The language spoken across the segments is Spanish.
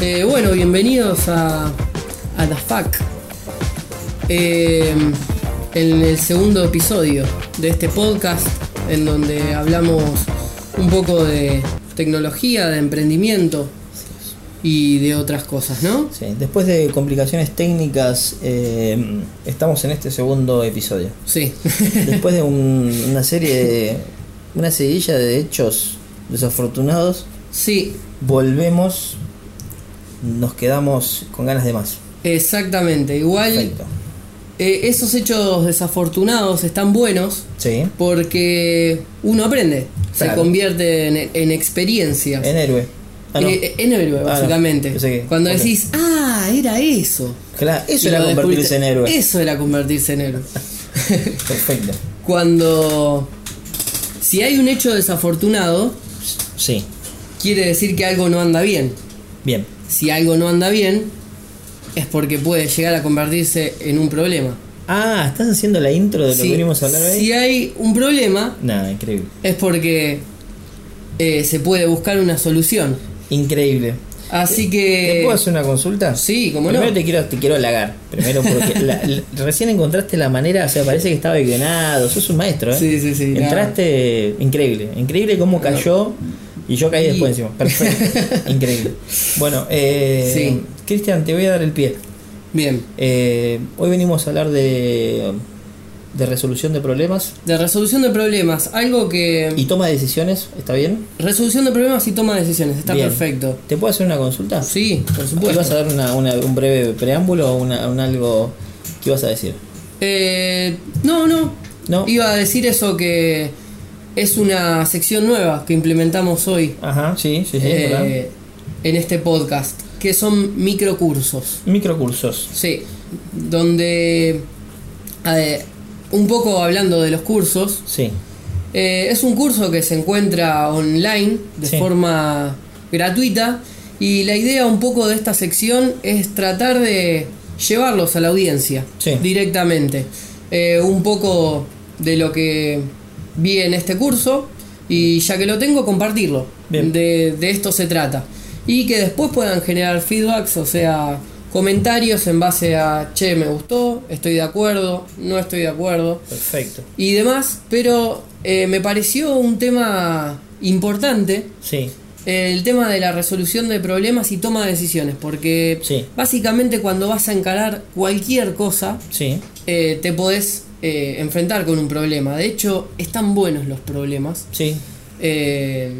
Eh, bueno, bienvenidos a, a The Fuck. Eh, en el segundo episodio de este podcast, en donde hablamos un poco de tecnología, de emprendimiento y de otras cosas, ¿no? Sí, después de complicaciones técnicas, eh, estamos en este segundo episodio. Sí. Después de un- una serie, de, una seguidilla de hechos desafortunados, sí, volvemos, nos quedamos con ganas de más. exactamente. Igual Perfecto. eh, esos hechos desafortunados están buenos Sí, porque uno aprende, se convierte en, en experiencias. en héroe. Ah, no. Eh, en héroe, Ah, no. básicamente. Que- Cuando decís, ah, era eso. Claro, eso era convertirse en héroe. Eso era convertirse en héroe. Perfecto. Cuando. Si hay un hecho desafortunado, Sí, quiere decir que algo no anda bien. bien. Si algo no anda bien, es porque puede llegar a convertirse en un problema. Ah, ¿estás haciendo la intro de lo Si, que venimos a hablar hoy? si hay un problema, Nada, increíble. es porque eh, se puede buscar una solución. Increíble. Así ¿Te que. puedo hacer una consulta? Sí, cómo Primero no. te quiero, te quiero halagar. Primero porque la- la- recién encontraste la manera, o sea, parece que estaba guionado. Sos un maestro, ¿eh? Sí, sí, sí, Entraste increíble. Increíble cómo cayó y yo caí Y- después encima. Perfecto. increíble. Bueno, eh, Sí. Cristian, te voy a dar el pie. Bien. Eh, hoy venimos a hablar de, de resolución de problemas De resolución de problemas, algo que. y toma de decisiones. ¿Está bien? Resolución de problemas y toma de decisiones, está Bien. perfecto. ¿Te puedo hacer una consulta? Sí, por ¿Ibas supuesto. a dar una- una- un breve preámbulo o una, un algo que ibas a decir? Eh, no, no. No. Iba a decir eso que es una sección nueva que implementamos hoy Ajá, sí, sí, sí. eh, en este podcast, que son microcursos. Microcursos. Sí, donde eh, un poco hablando de los cursos, Sí. eh, es un curso que se encuentra online de Sí. forma gratuita y la idea un poco de esta sección es tratar de llevarlos a la audiencia Sí. directamente. Eh, un poco de lo que vi en este curso y ya que lo tengo, compartirlo. Bien. De, de esto se trata. Y que después puedan generar feedbacks, o sea, comentarios en base a, che, me gustó, estoy de acuerdo, no estoy de acuerdo Perfecto. y demás, pero eh, me pareció un tema importante Sí. el tema de la resolución de problemas y toma de decisiones, porque Sí. básicamente cuando vas a encarar cualquier cosa, Sí. eh, te podés eh, enfrentar con un problema. De hecho, están buenos los problemas, Sí. eh,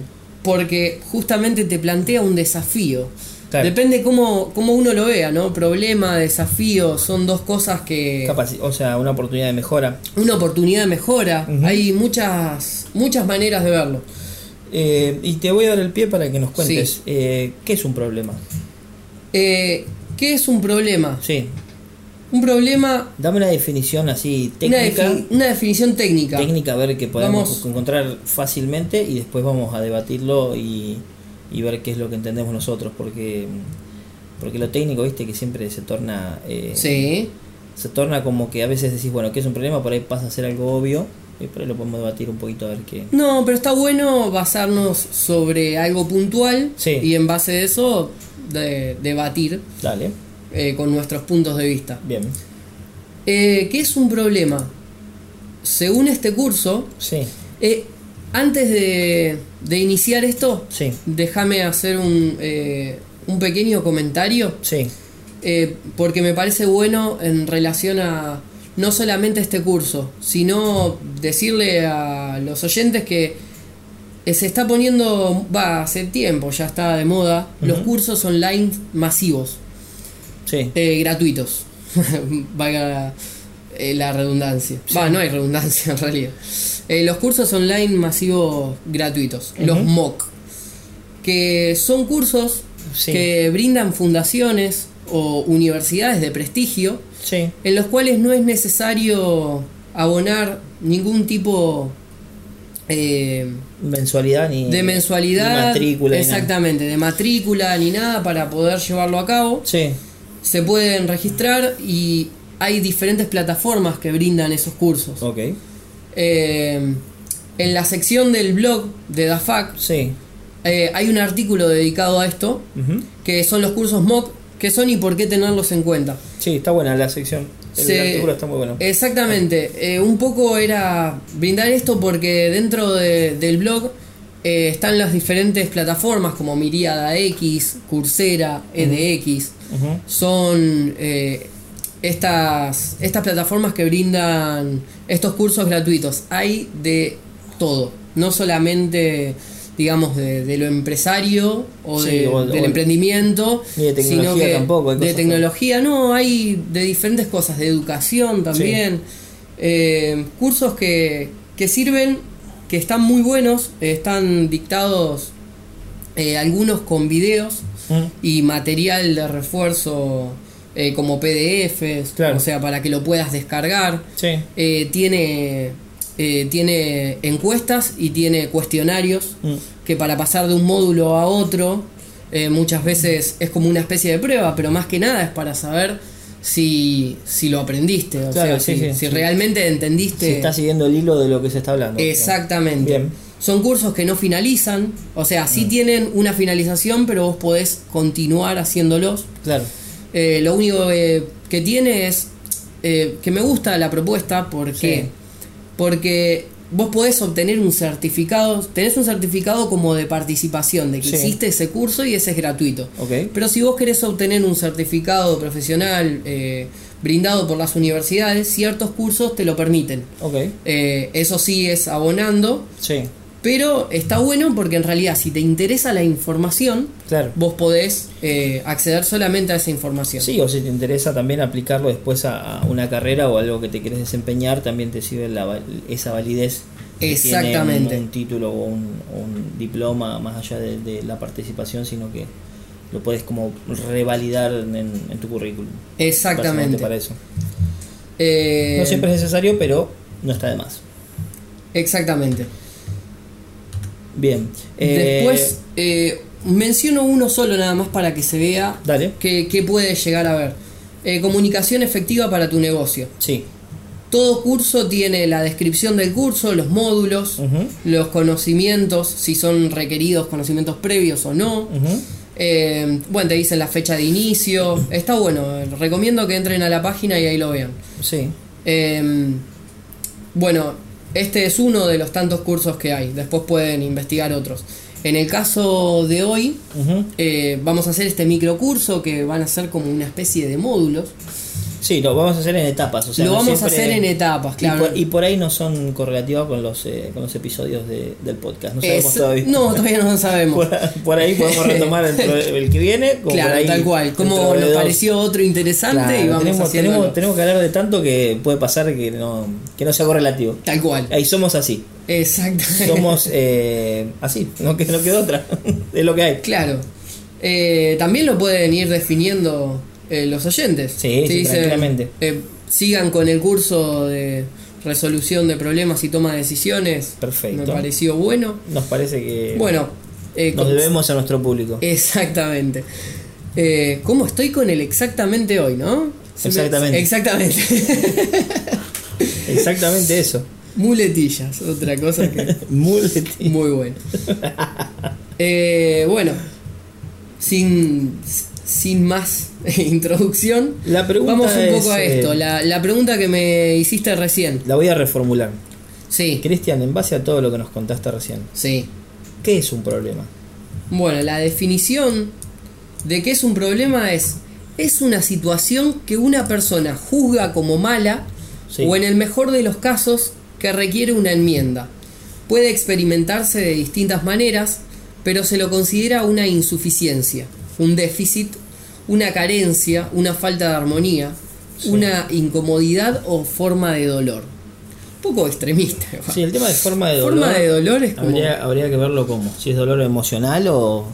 porque justamente te plantea un desafío. Claro. Depende cómo, cómo uno lo vea, ¿no? Problema, desafío, son dos cosas que... Capaci- o sea, una oportunidad de mejora. una oportunidad de mejora. Hay muchas, muchas maneras de verlo. Eh, y te voy a dar el pie para que nos cuentes Sí. eh, qué es un problema. Eh, ¿Qué es un problema? Sí. Un problema, Dame una definición así una, técnica. defi- una definición técnica. técnica, a ver que podemos Vamos. encontrar fácilmente y después vamos a debatirlo y, y ver qué es lo que entendemos nosotros, porque porque lo técnico, viste, que siempre se torna eh, Sí, se torna como que a veces decís, bueno, ¿qué es un problema? Por ahí pasa a ser algo obvio y por ahí lo podemos debatir un poquito a ver qué. no, pero está bueno basarnos sobre algo puntual Sí. y en base de eso de- debatir Dale, eh, con nuestros puntos de vista. bien. Eh, ¿Qué es un problema? Según este curso, Sí, eh, antes de, de iniciar esto, sí, déjame hacer un, eh, un pequeño comentario. sí, porque me parece bueno en relación a no solamente este curso, sino decirle a los oyentes que se está poniendo, va, hace tiempo ya está de moda, los cursos online masivos, sí. eh, gratuitos, valga eh, la redundancia. Va, no hay redundancia en realidad. Eh, los cursos online masivos gratuitos, los. MOOC, que son cursos Sí. que brindan fundaciones o universidades de prestigio en los cuales no es necesario abonar ningún tipo eh, mensualidad ni de mensualidad, ni matrícula ni exactamente, de matrícula ni nada para poder llevarlo a cabo. Sí, Se pueden registrar y hay diferentes plataformas que brindan esos cursos. ok. Eh, en la sección del blog de DAFAC Sí, eh, hay un artículo dedicado a esto, que son los cursos MOOC, que son y por qué tenerlos en cuenta. Sí, está buena la sección. El Se- artículo está muy bueno. Exactamente, eh, un poco era brindar esto porque dentro de- del blog eh, están las diferentes plataformas como Miriada X, Coursera, EDX. Son eh, estas, estas plataformas que brindan estos cursos gratuitos. Hay de todo, no solamente digamos de, de lo empresario o, Sí, de- o- del o- emprendimiento, Ni de tecnología sino que tampoco, de tecnología. No, hay de diferentes cosas, de educación también, eh, cursos que, que sirven, que están muy buenos, eh, están dictados eh, algunos con videos Mm. y material de refuerzo eh, como PDFs, Claro. o sea, para que lo puedas descargar. Sí. Eh, tiene, eh, tiene encuestas y tiene cuestionarios Mm. que para pasar de un módulo a otro eh, muchas veces es como una especie de prueba, pero más que nada es para saber si, si lo aprendiste, o Claro, sea, sí, si, sí, si sí. realmente entendiste. Si está siguiendo el hilo de lo que se está hablando. Exactamente. Bien. Son cursos que no finalizan, o sea, sí tienen una finalización, pero vos podés continuar haciéndolos. Claro. Eh, lo único eh, que tiene es eh, que me gusta la propuesta porque Sí. porque vos podés obtener un certificado, tenés un certificado como de participación de que Sí. hiciste ese curso y ese es gratuito. Ok. Pero si vos querés obtener un certificado profesional eh, brindado por las universidades, ciertos cursos te lo permiten. Ok. Eh, eso sí es abonando, Sí. Pero está bueno porque en realidad si te interesa la información, Claro. vos podés eh, acceder solamente a esa información. Sí, o si te interesa también aplicarlo después a, a una carrera o algo que te quieres desempeñar, también te sirve la esa validez. que tiene Exactamente. Un, un título o un, diploma más allá de, de la participación, sino que lo puedes como revalidar en, en tu currículum. Exactamente. Para eso. Eh, No siempre es necesario, pero no está de más. Exactamente. Bien. eh, Después eh, menciono uno solo nada más para que se vea Dale. qué, qué puede llegar a ver. Eh, comunicación efectiva para tu negocio. Sí. Todo curso tiene la descripción del curso, los módulos, los conocimientos, si son requeridos conocimientos previos o no. Eh, bueno, te dicen la fecha de inicio. Está bueno, recomiendo que entren a la página y ahí lo vean. Sí. Eh, bueno, este es uno de los tantos cursos que hay. Después pueden investigar otros. En el caso de hoy, eh, vamos a hacer este microcurso que van a ser como una especie de módulos. Sí, lo vamos a hacer en etapas. O sea, lo no vamos a hacer en etapas, Y claro. por, y por ahí no son correlativos con los, eh, con los episodios de- del podcast. No sabemos Es- todavía. no, todavía no lo sabemos. Por, por ahí podemos retomar el, el que viene. como por claro, ahí tal cual. Como nos pareció otro interesante Claro, y vamos tenemos, tenemos, tenemos que hablar de tanto que puede pasar que no, que no sea correlativo. Tal cual. Ahí somos así. Exactamente. Somos eh, así. No, que, no queda otra. es lo que hay. Claro. Eh, también lo pueden ir definiendo eh, los oyentes. Sí, sí, tranquilamente. eh, sigan con el curso de resolución de problemas y toma de decisiones. Perfecto. Me pareció bueno. Nos parece que Bueno, eh, nos debemos a nuestro público. exactamente. Eh, ¿Cómo estoy con el exactamente hoy, no? Exactamente. Exactamente. Exactamente eso. Muletillas, otra cosa que. Muletín. Muy bueno. Bueno, sin, sin más introducción, La pregunta vamos un poco es, a esto. eh, La, la pregunta que me hiciste recién. La voy a reformular. Sí, Cristian, en base a todo lo que nos contaste recién, sí. ¿qué es un problema? Bueno, la definición de qué es un problema es es una situación que una persona juzga como mala Sí. o en el mejor de los casos que requiere una enmienda. Puede experimentarse de distintas maneras, pero se lo considera una insuficiencia, un déficit, una carencia, una falta de armonía, Sí. una incomodidad o forma de dolor. Un poco extremista. igual. Sí, el tema de forma de dolor. forma de dolor es como... Habría, habría que verlo como. Si es dolor emocional o.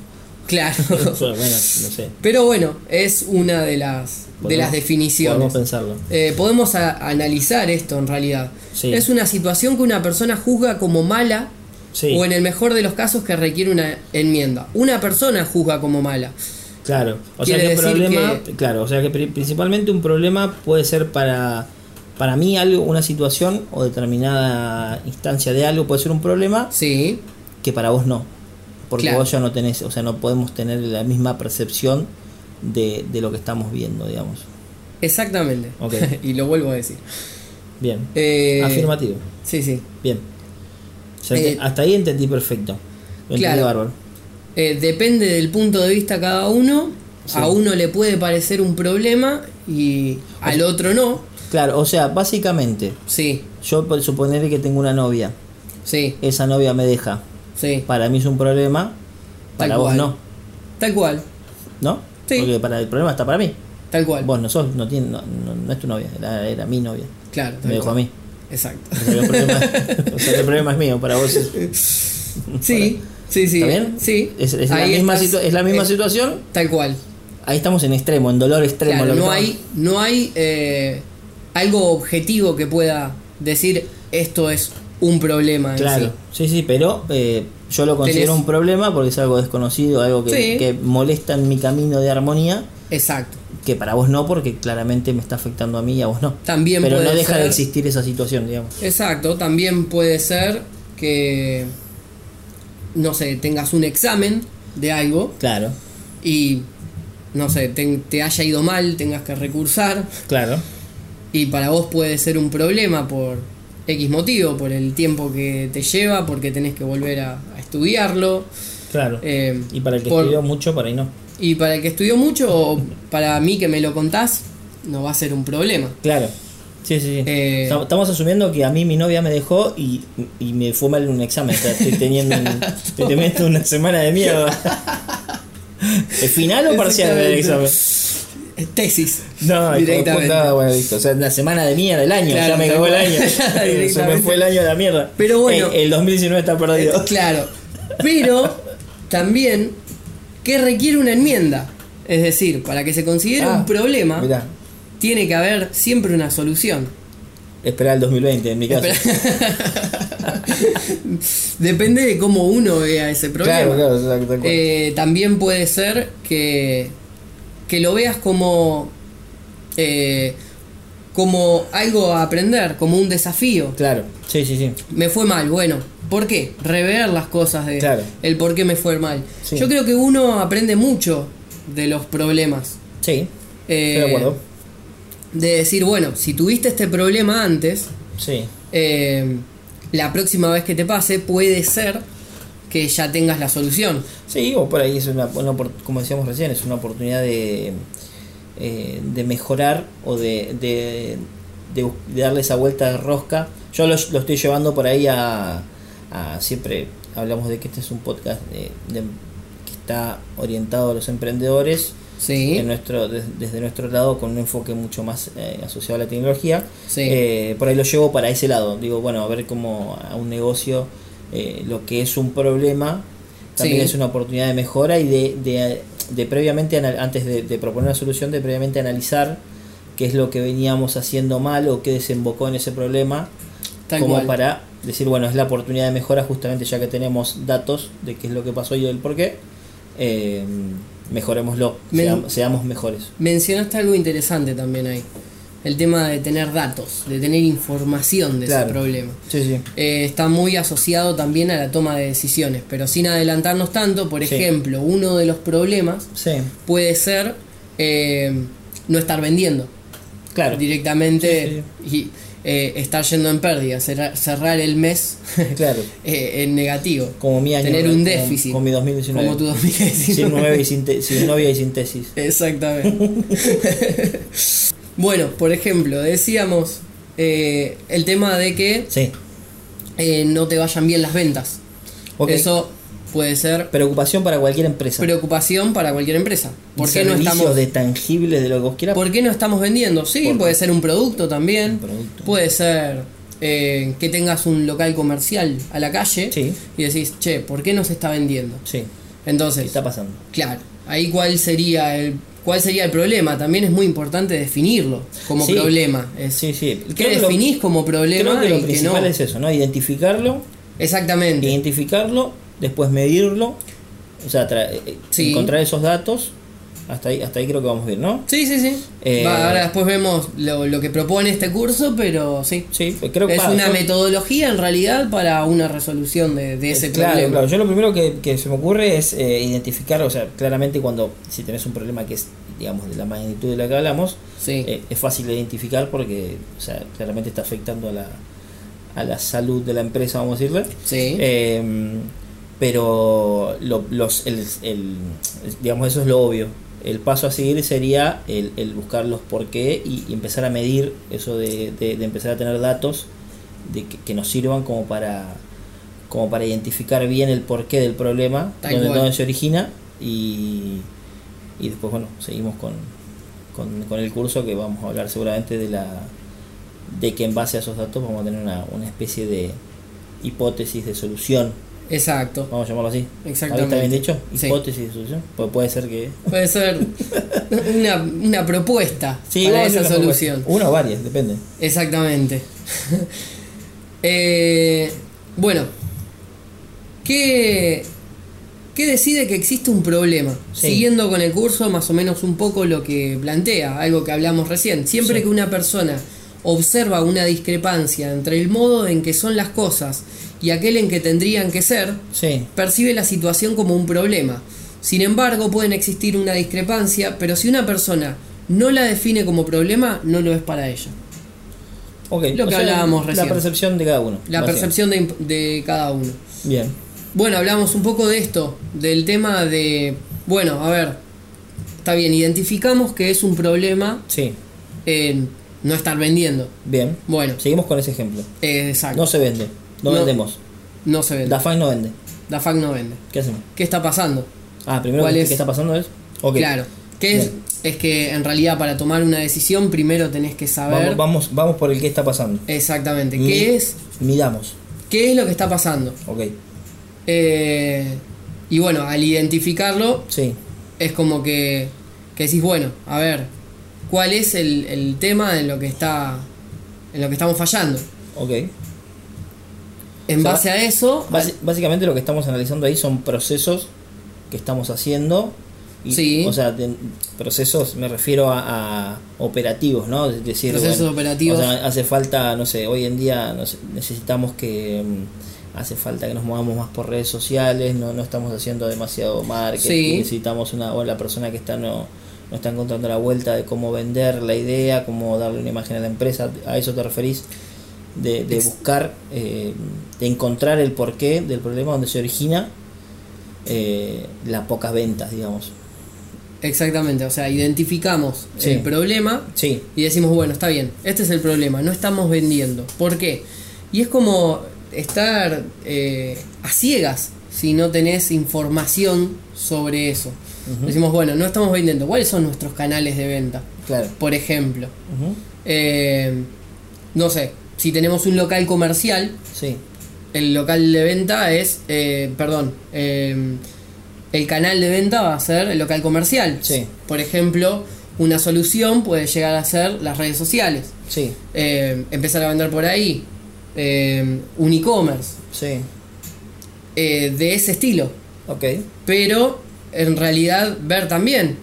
Claro. bueno, no sé. Pero bueno, es una de las, de las definiciones. Podemos pensarlo. Eh, podemos a- analizar esto en realidad. Sí. Es una situación que una persona juzga como mala Sí, o en el mejor de los casos que requiere una enmienda. Una persona juzga como mala. claro. O sea que problema. que- Claro, o sea que pri- principalmente un problema puede ser para. Para mí, algo, una situación o determinada instancia de algo puede ser un problema Sí, que para vos no. porque Claro. vos ya no tenés, o sea, no podemos tener la misma percepción de, de lo que estamos viendo, digamos. Exactamente. Ok. y lo vuelvo a decir. Bien. Eh, Afirmativo. Sí, sí. Bien. Eh, hasta ahí entendí perfecto. Lo entendí claro. bárbaro. Eh, depende del punto de vista cada uno. Sí. A uno le puede parecer un problema y al otro no. Claro, o sea, básicamente, Sí, yo por suponer que tengo una novia, sí, esa novia me deja, sí. para mí es un problema, para vos no, Tal cual, ¿no? Sí. Porque para el problema está para mí. tal cual. Vos no sos, no, tienes, no, no, no es tu novia, era, era mi novia. Claro. Me dejó a mí. Exacto. O sea, el problema, o sea, el problema es mío, para vos es, Sí, sí, sí. ¿Está bien? Sí. es, es la, misma estás, es la misma eh, situación. Tal cual. Ahí estamos en extremo, en dolor extremo. Claro, lo que no hay, no hay eh, algo objetivo que pueda decir esto es un problema. en Claro, sí. sí, sí, pero eh, yo lo considero Tenés- un problema porque es algo desconocido, algo que, Sí. que molesta en mi camino de armonía, Exacto. Que para vos no, porque claramente me está afectando a mí y a vos no. También pero puede no deja ser- de existir esa situación, digamos. Exacto, también puede ser que, no sé, tengas un examen de algo Claro, y, no sé, te, te haya ido mal, tengas que recursar claro. y para vos puede ser un problema por X motivo, por el tiempo que te lleva, porque tenés que volver a, a estudiarlo. Claro. eh, y para el que por- estudió mucho, para ahí no. Y para el que estudió mucho, o para mí que me lo contás, no va a ser un problema. Claro. Sí, sí, sí. Eh, Estamos- asumiendo que a mí mi novia me dejó y, y me fue mal en un examen. O sea, estoy teniendo, un- estoy teniendo una semana de mierda. ¿Es final o parcial del examen? Tesis. No, directamente. puta, bueno, listo. O sea, una semana de mierda, el año, Claro, ya me cagó el año. Se me fue el año de la mierda. Pero bueno. El, el 2019 está perdido. Claro. Pero también que requiere una enmienda. Es decir, para que se considere Ah, un problema, Mirá, tiene que haber siempre una solución. esperá el 2020 en mi caso. Depende de cómo uno vea ese problema. Claro, claro, exacto, tal cual. Eh, también puede ser que, que lo veas como, eh, como algo a aprender, como un desafío. Claro, sí, sí, sí. Me fue mal, bueno, ¿por qué? Rever las cosas de Claro. el por qué me fue mal. Sí. Yo creo que uno aprende mucho de los problemas. Sí, Eh, estoy de acuerdo. De decir, bueno, si tuviste este problema antes, Sí, eh, la próxima vez que te pase puede ser que ya tengas la solución. sí, o por ahí es una, una como decíamos recién, es una oportunidad de, eh, de mejorar o de, de, de bus- de darle esa vuelta de rosca. Yo lo, lo estoy llevando por ahí a, a- siempre hablamos de que este es un podcast de- de- que está orientado a los emprendedores Sí. en nuestro, des- desde nuestro lado con un enfoque mucho más eh, asociado a la tecnología. Sí. Eh, por ahí lo llevo para ese lado. Digo, bueno, a ver cómo a un negocio eh, lo que es un problema también Sí. es una oportunidad de mejora y de, de, de previamente, antes de, de proponer una solución, de previamente analizar qué es lo que veníamos haciendo mal o qué desembocó en ese problema, Tal como cual. para decir, bueno, es la oportunidad de mejora justamente ya que tenemos datos de qué es lo que pasó y del por qué. Eh, Men- seamos, seamos mejores. Mencionaste algo interesante también ahí. El tema de tener datos, de tener información de Claro. ese problema. Sí, sí. Eh, está muy asociado también a la toma de decisiones, pero sin adelantarnos tanto, por Sí. ejemplo, uno de los problemas puede ser eh, no estar vendiendo claro. directamente y eh, estar yendo en pérdida, cerrar, cerrar el mes Claro. en negativo, Como mi año. tener un déficit, Como, mi 2019. como tu 2019. Sin, y sin, sin novia y sin tesis. Exactamente. bueno, por ejemplo, decíamos eh, el tema de que Sí. eh, no te vayan bien las ventas. Ok. Eso puede ser Preocupación para cualquier empresa. preocupación para cualquier empresa. ¿Por qué no estamos de tangibles de lo que vos quieras. ¿Por qué no estamos vendiendo? Sí, Por- puede ser un producto también. Un producto. Puede ser eh, que tengas un local comercial a la calle Sí. y decís, che, ¿por qué no se está vendiendo? Sí. ¿Qué Entonces, está pasando? claro, ahí cuál sería el cuál sería el problema. También es muy importante definirlo como Sí. problema. Es, Sí, sí. ¿Qué Creo que lo- definís como problema Creo que lo y que no? principal es eso, ¿no? Identificarlo, Exactamente. identificarlo, después medirlo, o sea, eh, Sí. encontrar esos datos, Hasta ahí, hasta ahí creo que vamos bien, ¿no? Sí, sí, sí. Eh, Va, ahora después vemos lo, lo que propone este curso, pero sí. Sí, pues creo que Es una yo- metodología en realidad para una resolución de, de ese claro, problema. claro. Yo lo primero que, que se me ocurre es eh, identificar, o sea, claramente cuando si tenés un problema que es, digamos, de la magnitud de la que hablamos, Sí. eh, es fácil de identificar porque, o sea, claramente está afectando a la, a la salud de la empresa, vamos a decirle. sí. Eh, pero lo- los, el, el- digamos, eso es lo obvio. El paso a seguir sería el, el buscar los por qué y, y empezar a medir eso de, de- de empezar a tener datos de que, que nos sirvan como para como para identificar bien el porqué del problema, dónde, dónde se origina y, y después bueno, seguimos con, con, con el curso que vamos a hablar seguramente de la de que en base a esos datos vamos a tener una, una especie de hipótesis de solución Exacto. Vamos a llamarlo así. Exactamente. ¿Está bien dicho? Hipótesis de solución. Pues puede ser que. Puede ser una, una propuesta Sí, para esa solución. propuesta. Una o varias, depende. Exactamente. Eh, bueno, ¿qué, ¿qué decide que existe un problema? Sí. Siguiendo con el curso, más o menos un poco lo que plantea, algo que hablamos recién. Siempre Sí. que una persona observa una discrepancia entre el modo en que son las cosas y aquel en que tendrían que ser, Sí. percibe la situación como un problema. Sin embargo, pueden existir una discrepancia, pero si una persona no la define como problema, no lo es para ella. Ok. Lo o que sea, hablábamos recién. La percepción de cada uno. La percepción de, de cada uno. Bien. Bueno, hablamos un poco de esto, del tema de, bueno, a ver, está bien, identificamos que es un problema Sí. en no estar vendiendo. Bien. Bueno, Seguimos con ese ejemplo. eh, exacto, No se vende. No, No. vendemos. no se vende. DAFAC no vende. DAFAC no vende. ¿Qué hacemos? ¿Qué está pasando? Ah, primero, ¿Cuál ¿qué es? qué está pasando es? Claro, que es, es que en realidad para tomar una decisión primero tenés que saber Vamos, vamos, vamos por el qué está pasando. exactamente Mi- qué es, Midamos. qué es lo que está pasando. Ok. Eh, y bueno, al identificarlo Sí. es como que, que decís, bueno, a ver, ¿cuál es el, el tema en lo que está en lo que estamos fallando? Ok. En O sea, base a eso, básicamente lo que estamos analizando ahí son procesos que estamos haciendo. Y, Sí. O sea, de- procesos me refiero a, a operativos, ¿no? Es decir, Procesos operativos. O sea, hace falta, no sé, hoy en día no sé, necesitamos que mm, hace falta que nos movamos más por redes sociales, no, no estamos haciendo demasiado marketing, Sí. necesitamos una, o la persona que está no, no está encontrando la vuelta de cómo vender la idea, cómo darle una imagen a la empresa, ¿a eso te referís? De, de buscar, eh, de encontrar el porqué del problema donde se origina eh, las pocas ventas, digamos. exactamente, o sea, identificamos Sí. el problema Sí, y decimos, bueno, está bien, este es el problema, no estamos vendiendo. ¿Por qué? Y es como estar eh, a ciegas si no tenés información sobre eso. Decimos, bueno, no estamos vendiendo. ¿Cuáles son nuestros canales de venta? claro. Por ejemplo, eh, no sé, si tenemos un local comercial, Sí, el local de venta es, eh, perdón, eh, el canal de venta va a ser el local comercial. Sí. Por ejemplo, una solución puede llegar a ser las redes sociales. sí, Eh, empezar a vender por ahí. eh, un e-commerce. sí. eh, de ese estilo. Ok, Pero en realidad ver también.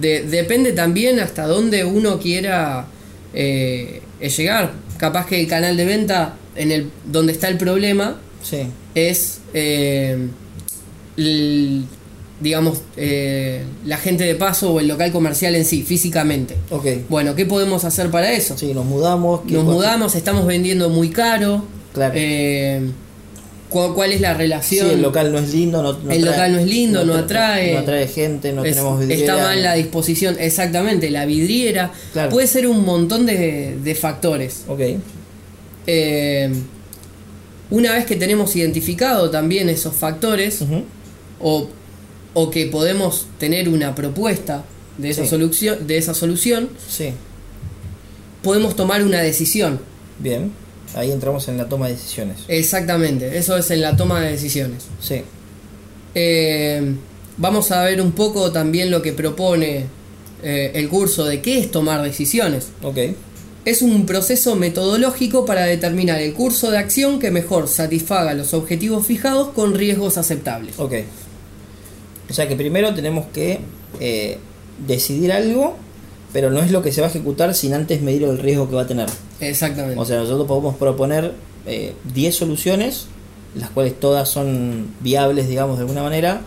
de- depende también hasta dónde uno quiera eh, llegar. Capaz que el canal de venta en el donde está el problema sí, es eh, el- digamos eh, la gente de paso o el local comercial en sí físicamente ok. bueno qué podemos hacer para eso Sí, nos mudamos. ¿qué nos mudamos estamos vendiendo muy caro Claro. eh, cu- cuál es la Sí, relación el local no es lindo, no, no El local no es lindo, no tra- atrae. No atrae gente, no Es- tenemos vidriera. está mal la disposición exactamente la vidriera Claro. puede ser un montón de, de factores Ok, Eh, una vez que tenemos identificado también esos factores o, o que podemos tener una propuesta de esa, Sí. solución, de esa solución, sí, podemos tomar una decisión. bien. Ahí entramos en la toma de decisiones. Exactamente, eso es en la toma de decisiones. Sí, Eh, vamos a ver un poco también lo que propone eh, el curso de qué es tomar decisiones. ok, Es un proceso metodológico para determinar el curso de acción que mejor satisfaga los objetivos fijados con riesgos aceptables. ok. O sea que primero tenemos que eh, decidir algo, pero no es lo que se va a ejecutar sin antes medir el riesgo que va a tener. Exactamente. O sea, nosotros podemos proponer eh, 10 soluciones, las cuales todas son viables, digamos, de alguna manera.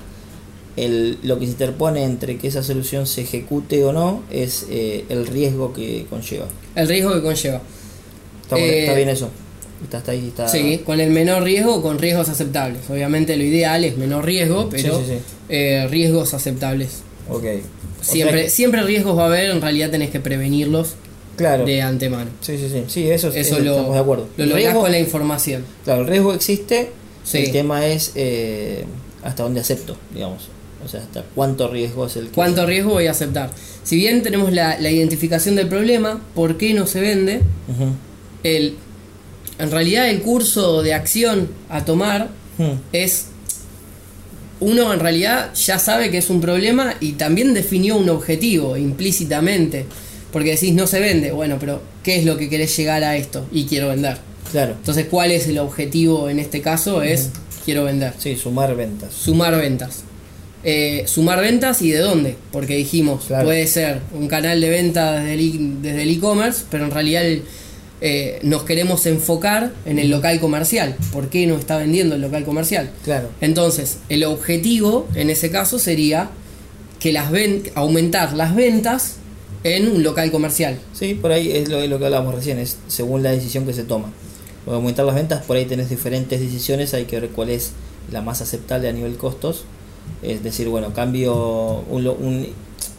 El, lo que se interpone entre que esa solución se ejecute o no es eh, el riesgo que conlleva. el riesgo que conlleva. Está, Eh, está bien eso. Está, está ahí, está. Sí, con el menor riesgo o con riesgos aceptables. Obviamente lo ideal es menor riesgo, pero Sí, sí, sí. eh, riesgos aceptables. Ok. O sea Siempre, siempre riesgos va a haber, en realidad tenés que prevenirlos claro. de antemano. Sí, sí, sí. Sí, eso, Eso eso lo, estamos de acuerdo. lo lográs con la información. Claro, el riesgo existe. El tema es eh, hasta dónde acepto, digamos. O sea, hasta cuánto riesgo es el que. ¿Cuánto riesgo voy a aceptar? Si bien tenemos la, la identificación del problema, ¿por qué no se vende? El, en realidad el curso de acción a tomar Hmm. es uno en realidad ya sabe que es un problema y también definió un objetivo implícitamente. Porque decís no se vende, bueno, pero ¿qué es lo que querés llegar a esto? Y quiero vender. Claro. Entonces, ¿cuál es el objetivo en este caso? Es quiero vender. Sí, sumar ventas. Sumar ventas. Eh, sumar ventas y de dónde, porque dijimos, Claro. puede ser un canal de venta desde el e- e-commerce, pero en realidad el- eh, nos queremos enfocar en el local comercial. ¿Por qué no está vendiendo el local comercial? Claro. Entonces, el objetivo en ese caso sería que las ven aumentar las ventas en un local comercial. Sí, por ahí es lo, lo que hablábamos recién, es según la decisión que se toma. Para aumentar las ventas, por ahí tenés diferentes decisiones, hay que ver cuál es la más aceptable a nivel costos. Es decir, bueno, cambio un,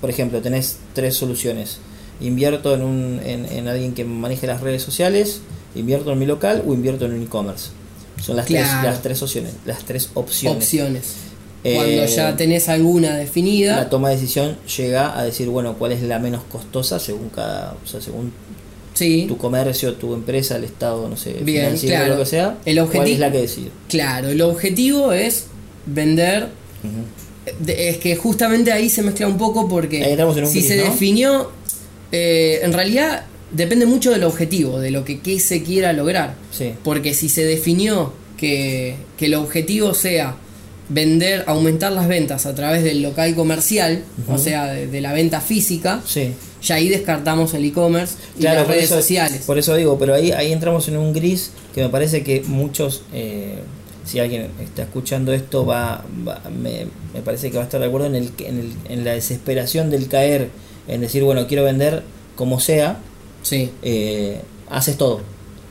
por ejemplo, tenés tres soluciones. Invierto en, un, en, en alguien que maneje las redes sociales, invierto en mi local o invierto en un e-commerce. Son las, tres, las tres opciones, las tres opciones. Opciones. Eh, Cuando ya tenés alguna definida, La toma de decisión llega a decir, bueno, cuál es la menos costosa según cada, o sea, según sí, tu comercio, tu empresa, el estado, no sé, Bien, financiero, claro. lo que sea, El cuál objeti- es la que decide. claro, el objetivo es vender De- Es que justamente ahí se mezcla un poco porque Ahí entramos en un si gris, se ¿no? definió, eh, en realidad depende mucho del objetivo, de lo que, que se quiera lograr. Sí, Porque si se definió que, que el objetivo sea vender, aumentar las ventas a través del local comercial, o sea, de, de la venta física, sí. ya ahí descartamos el e-commerce y Claro, las redes eso, sociales. por eso digo, pero ahí, ahí entramos en un gris que me parece que muchos, eh, si alguien está escuchando esto, va, va- me, me parece que va a estar de acuerdo en, el, en, el, en la desesperación del caer, en decir, bueno, quiero vender como sea, Sí, eh, haces todo.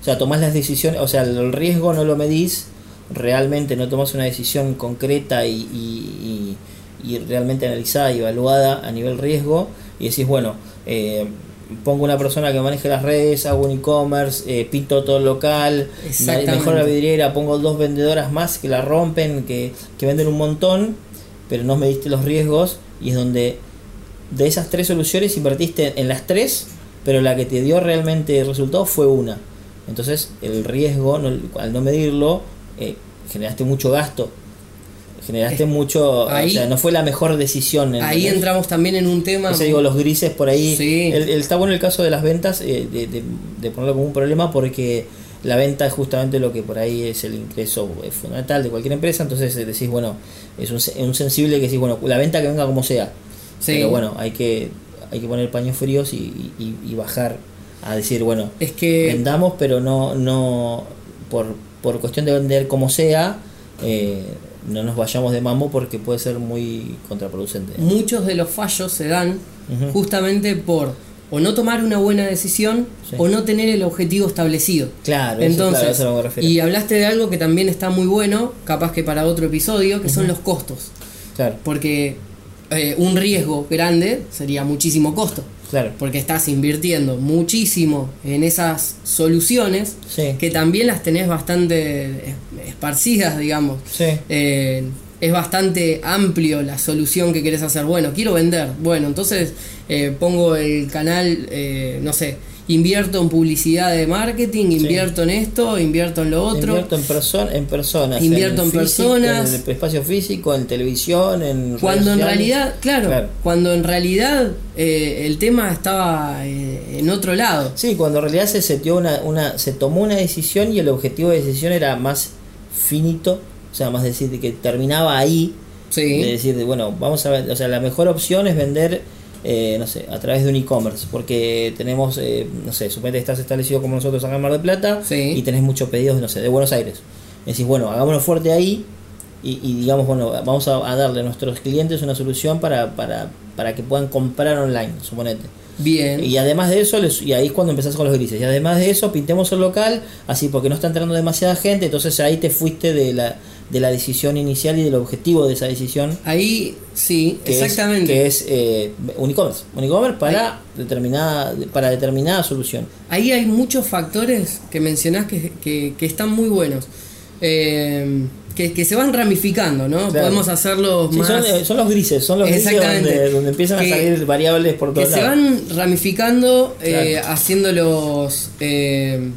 O sea, tomás las decisiones, o sea, el riesgo no lo medís, realmente no tomás una decisión concreta y, y- y- y realmente analizada y evaluada a nivel riesgo y decís, bueno, eh, pongo una persona que maneje las redes, hago un e-commerce, eh, pinto todo el local, me- mejoro la vidriera, pongo dos vendedoras más que la rompen, que, que venden un montón, pero no mediste los riesgos y es donde de esas tres soluciones invertiste en las tres, pero la que te dio realmente resultado fue una. Entonces el riesgo, no- al no medirlo, eh, generaste mucho gasto. Generaste Es- mucho, ahí- o sea, no fue la mejor decisión. ahí ¿entendés? entramos también en un tema... Ese digo, los grises por ahí. Sí. El, el- está bueno el caso de las ventas, eh, de, de- de ponerlo como un problema, porque la venta es justamente lo que por ahí es el ingreso eh, fundamental de cualquier empresa. Entonces eh, decís, bueno, es un, se- un sensible que decís, bueno, la venta que venga como sea. Sí. Pero bueno, hay que, hay que poner paños fríos y, y- y bajar a decir, bueno, Es que... vendamos, pero no, no por, por cuestión de vender como sea, eh, no nos vayamos de mambo porque puede ser muy contraproducente. muchos de los fallos se dan justamente por o no tomar una buena decisión Sí. o no tener el objetivo establecido. Claro, eso, Entonces, claro, a eso me refiero. y hablaste de algo que también está muy bueno, capaz que para otro episodio, que son los costos. Claro, Porque eh, un riesgo grande sería muchísimo costo. Claro. Porque estás invirtiendo muchísimo en esas soluciones Sí. que también las tenés bastante esparcidas, digamos. Sí. Eh, es bastante amplio la solución que querés hacer. Bueno, quiero vender. Bueno, entonces eh, pongo el canal, eh, no sé, invierto en publicidad de marketing, invierto en esto, invierto en lo otro. Invierto en, perso- en personas. Invierto en físico, personas. En el espacio físico, en televisión, en. Cuando en realidad, claro, Claro. cuando en realidad eh, el tema estaba eh, en otro lado. Sí, cuando en realidad se seteó una, una, se tomó una decisión y el objetivo de decisión era más finito, o sea, más decir que terminaba ahí, Sí. de decir, bueno, vamos a ver, o sea, la mejor opción es vender eh, no sé, a través de un e-commerce, porque tenemos, eh, no sé, suponete que estás establecido como nosotros acá en Mar del Plata Sí. y tenés muchos pedidos, no sé, de Buenos Aires. Decís, bueno, hagámoslo fuerte ahí y, y digamos, bueno, vamos a, a darle a nuestros clientes una solución para, para, para que puedan comprar online, suponete. Bien. Y además de eso, les- y ahí es cuando empezás con los grises. Y además de eso, pintemos el local, así porque no está entrando demasiada gente, entonces ahí te fuiste de la, de la decisión inicial y del objetivo de esa decisión. Ahí, sí, Que exactamente. Es, que es eh, un e-commerce. Un e-commerce para determinada, para determinada solución. Ahí hay muchos factores que mencionás que, que- que están muy buenos. Eh, que, que se van ramificando, ¿no? Claro. Podemos hacerlos Sí, más. son, eh, son los grises, son los grises donde, donde empiezan Que- a salir variables por que todos se lados. van ramificando, eh, Claro. haciéndolos. eh,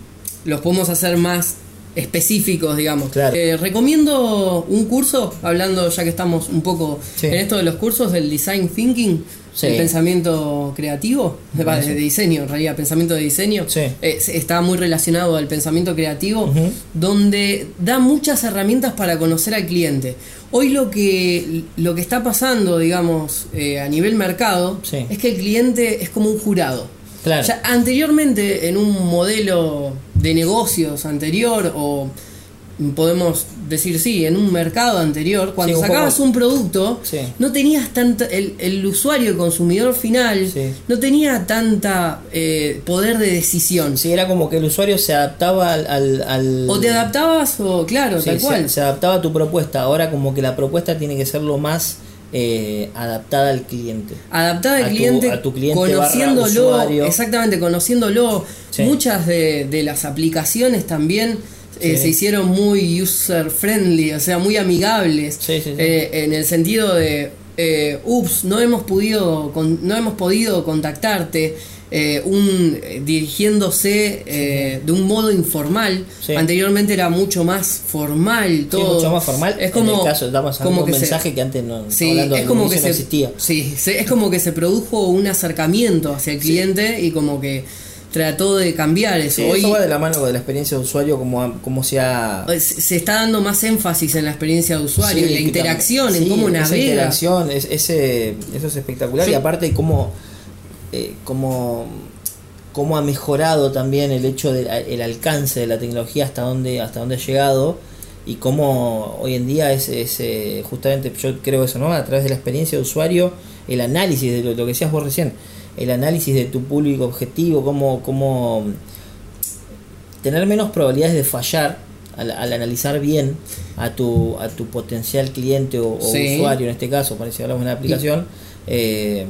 los podemos hacer más específicos, digamos. Claro. Eh, recomiendo un curso, hablando ya que estamos un poco Sí. en esto de los cursos del design thinking, Sí. el pensamiento creativo, de, diseño, en realidad, pensamiento de diseño, Sí. eh, está muy relacionado al pensamiento creativo, donde da muchas herramientas para conocer al cliente. Hoy lo que, lo que está pasando, digamos, eh, a nivel mercado, es que el cliente es como un jurado. Claro. Ya anteriormente, en un modelo de negocios anterior, o podemos decir sí, en un mercado anterior, cuando Sí, sacabas un producto, Sí. no tenías tanta. El, el usuario, el consumidor final, Sí. no tenía tanta eh, poder de decisión. Sí, era como que el usuario se adaptaba al... al- al- O te adaptabas, o claro, tal se- cual. Se, adaptaba a tu propuesta. Ahora como que la propuesta tiene que ser lo más eh, adaptada al cliente. adaptada a al tu- cliente, a tu cliente conociéndolo, exactamente, conociéndolo. Sí. Muchas de, de las aplicaciones también eh, Sí. se hicieron muy user friendly, o sea, muy amigables, Sí, sí, sí. eh, en el sentido de, eh, ups, no hemos podido, con- no hemos podido contactarte. eh, un eh, dirigiéndose eh, de un modo informal Sí. anteriormente era mucho más formal Sí, todo mucho más formal. es como en el caso, como un que se- mensaje que antes no, Sí, es como un que inicio se, no existía. sí, se- es como que se produjo un acercamiento hacia el cliente y como que trató de cambiar eso. Sí, Hoy eso va de la mano de la experiencia de usuario, como, como se ha... se está dando más énfasis en la experiencia de usuario, Sí, en la interacción, en cómo esa navega. interacción, es- ese, eso es espectacular. Y aparte, cómo, eh, cómo, cómo ha mejorado también el hecho del el alcance de la tecnología hasta dónde, hasta dónde ha llegado. Y cómo hoy en día es, es, eh, justamente, yo creo eso, ¿no? A través de la experiencia de usuario, el análisis de lo, lo que decías vos recién, el análisis de tu público objetivo, cómo, cómo tener menos probabilidades de fallar al, al analizar bien a tu, a tu potencial cliente o, o Sí. usuario en este caso, para si hablamos de una aplicación, eh,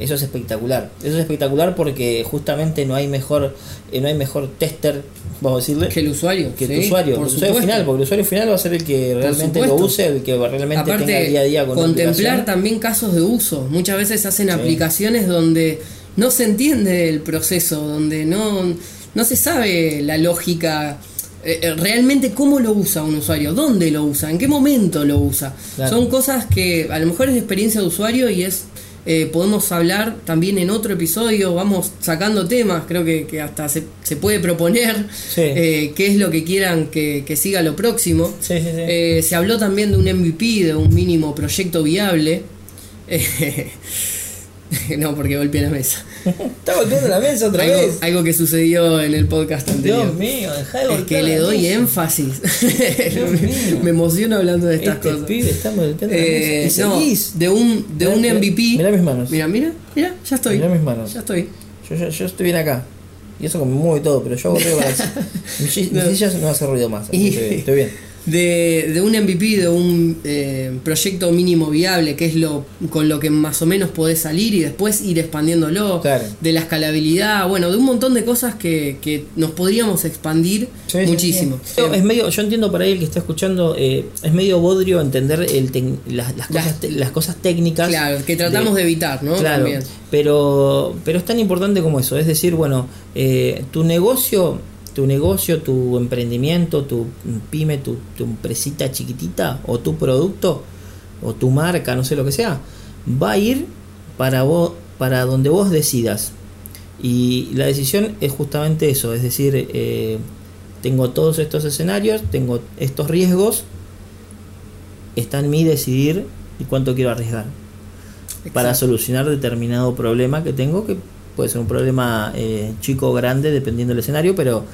eso es espectacular. Eso es espectacular porque justamente no hay mejor, eh, no hay mejor tester, vamos a decirle, Que el usuario. que sí, tu usuario, por el usuario final, porque el usuario final va a ser el que realmente lo use, el que realmente tenga Aparte, el día a día con la contemplar también casos de uso. Muchas veces hacen Sí. aplicaciones donde no se entiende el proceso, donde no, no se sabe la lógica. eh, eh, realmente cómo lo usa un usuario, dónde lo usa, en qué momento lo usa. Claro. Son cosas que a lo mejor es de experiencia de usuario y es eh, podemos hablar también en otro episodio, vamos sacando temas, creo que, que hasta se, se puede proponer Sí. eh, qué es lo que quieran que, que siga lo próximo. Sí, sí, sí. Eh, se habló también de un MVP, de un mínimo proyecto viable. Eh, no, porque golpeé la mesa. Está golpeando la mesa otra Algo, vez. algo que sucedió en el podcast anterior. Dios mío, deja de es golpear que le la doy mesa. énfasis. Mío. Me emociono hablando de estas Este cosas. pibe está golpeando la Eh, mesa. Y no, de un, de un MVP. mirá mis manos. Mira, mira, mira, ya estoy. Mirá mis manos. Ya estoy. Yo, yo, yo estoy bien acá. Y eso como me mueve todo, pero yo hago ruido para mi, si- mi No. silla no hace ruido más. así estoy estoy bien. De, de un MVP, de un eh, proyecto mínimo viable, que es lo con lo que más o menos podés salir y después ir expandiéndolo, Claro. de la escalabilidad, bueno, de un montón de cosas que, que nos podríamos expandir Sí, sí, muchísimo. sí. Es medio, yo entiendo por ahí el que está escuchando, eh, es medio bodrio entender el tec- las, las, Las- cosas, te- las cosas técnicas. Claro, que tratamos de, evitar, ¿no? Claro, También. pero, pero es tan importante como eso. Es decir, bueno, eh, tu negocio, tu negocio, tu emprendimiento, tu pyme, tu, tu empresita chiquitita, o tu producto, o tu marca, no sé lo que sea, va a ir para vos, para donde vos decidas. Y la decisión es justamente eso, es decir, eh, tengo todos estos escenarios, tengo estos riesgos, está en mí decidir y cuánto quiero arriesgar. para solucionar determinado problema que tengo, que puede ser un problema eh, chico o grande dependiendo del escenario, pero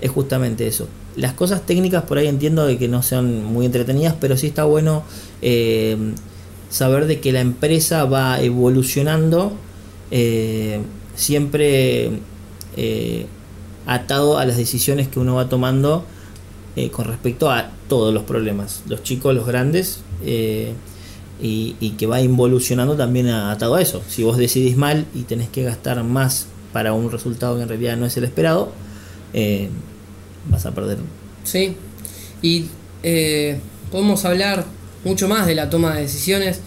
es justamente eso. Las cosas técnicas por ahí entiendo de que no sean muy entretenidas, pero sí está bueno eh, saber de que la empresa va evolucionando eh, siempre atado a las decisiones que uno va tomando con respecto a todos los problemas, los chicos, los grandes, y, que va involucionando también atado a eso. Si vos decidís mal y tenés que gastar más para un resultado que en realidad no es el esperado, eh, vas a perder. Sí. Y eh, podemos hablar mucho más de la toma de decisiones.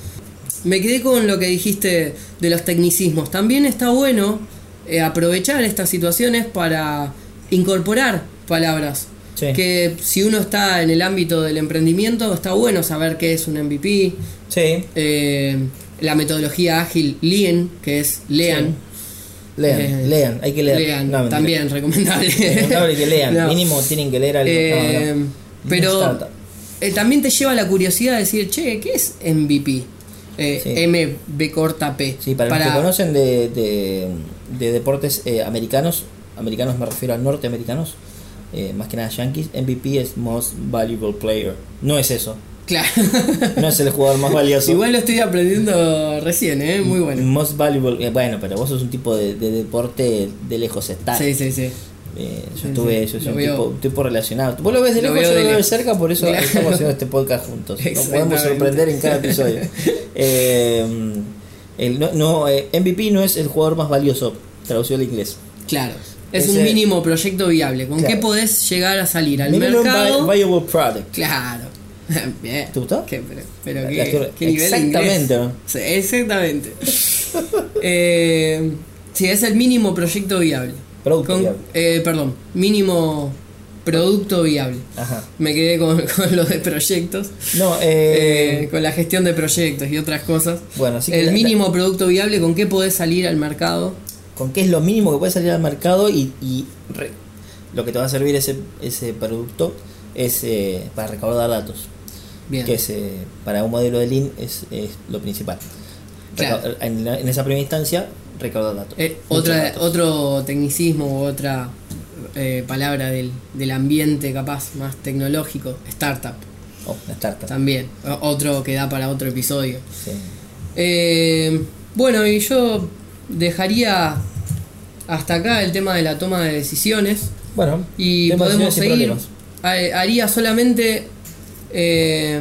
Me quedé con lo que dijiste de los tecnicismos. También está bueno eh, aprovechar estas situaciones para incorporar palabras. Sí. Que si uno está en el ámbito del emprendimiento, está bueno saber qué es un MVP. Sí, eh, la metodología ágil Lean, que es Lean. lean, Eh, lean, hay que leer. Lean, No, mentira. también recomendable. Recomendable que lean, No. mínimo tienen que leer algo. Eh, No. Pero eh, también te lleva la curiosidad de decir, che, ¿qué es MVP? Eh, Sí. MB corta P. Sí, para, los que conocen de, de, de deportes eh, americanos, americanos me refiero a norteamericanos, eh, más que nada yankees, MVP es Most Valuable Player. No es eso, Claro. no es el jugador más valioso. Igual lo estoy aprendiendo recién, ¿eh? Muy bueno. Most Valuable, eh, bueno, pero vos sos un tipo de, de deporte de lejos está. Sí, sí, sí. Eh, yo estuve, yo soy un tipo, tipo relacionado. Vos lo ves de lejos, yo lo veo de cerca, por eso Claro. estamos haciendo este podcast juntos. Nos podemos sorprender en cada episodio. Eh, el, no, no, eh, MVP no es el jugador más valioso, traducido al inglés. Claro. Es Ese- un mínimo proyecto viable. ¿Con Claro. qué podés llegar a salir al Minimum mercado? vi- viable product. Claro. Bien. ¿Te gustó? ¿Qué, pero pero La- qué, la- qué nivel exactamente. Sí, exactamente. eh, sí, es el mínimo proyecto viable. Producto Con- viable. eh, perdón, mínimo producto viable. Ajá. Me quedé con, con lo de proyectos, No, eh, eh, con la gestión de proyectos y otras cosas. bueno, así que el la- mínimo producto viable, ¿con qué podés salir al mercado? Con qué es lo mínimo que puede salir al mercado y, y re- lo que te va a servir ese, ese producto es eh, para recaudar datos. Bien. que es eh, para un modelo de Lean es, es lo principal. Claro. En, la- en esa primera instancia, recaudar datos. Eh, Muchos otra, datos. otro tecnicismo u otra eh, palabra del, del ambiente capaz más tecnológico, startup Oh, startup. también, otro que da para otro episodio. Sí. Bueno, y yo dejaría hasta acá el tema de la toma de decisiones Bueno, y podemos seguir. Haría solamente eh,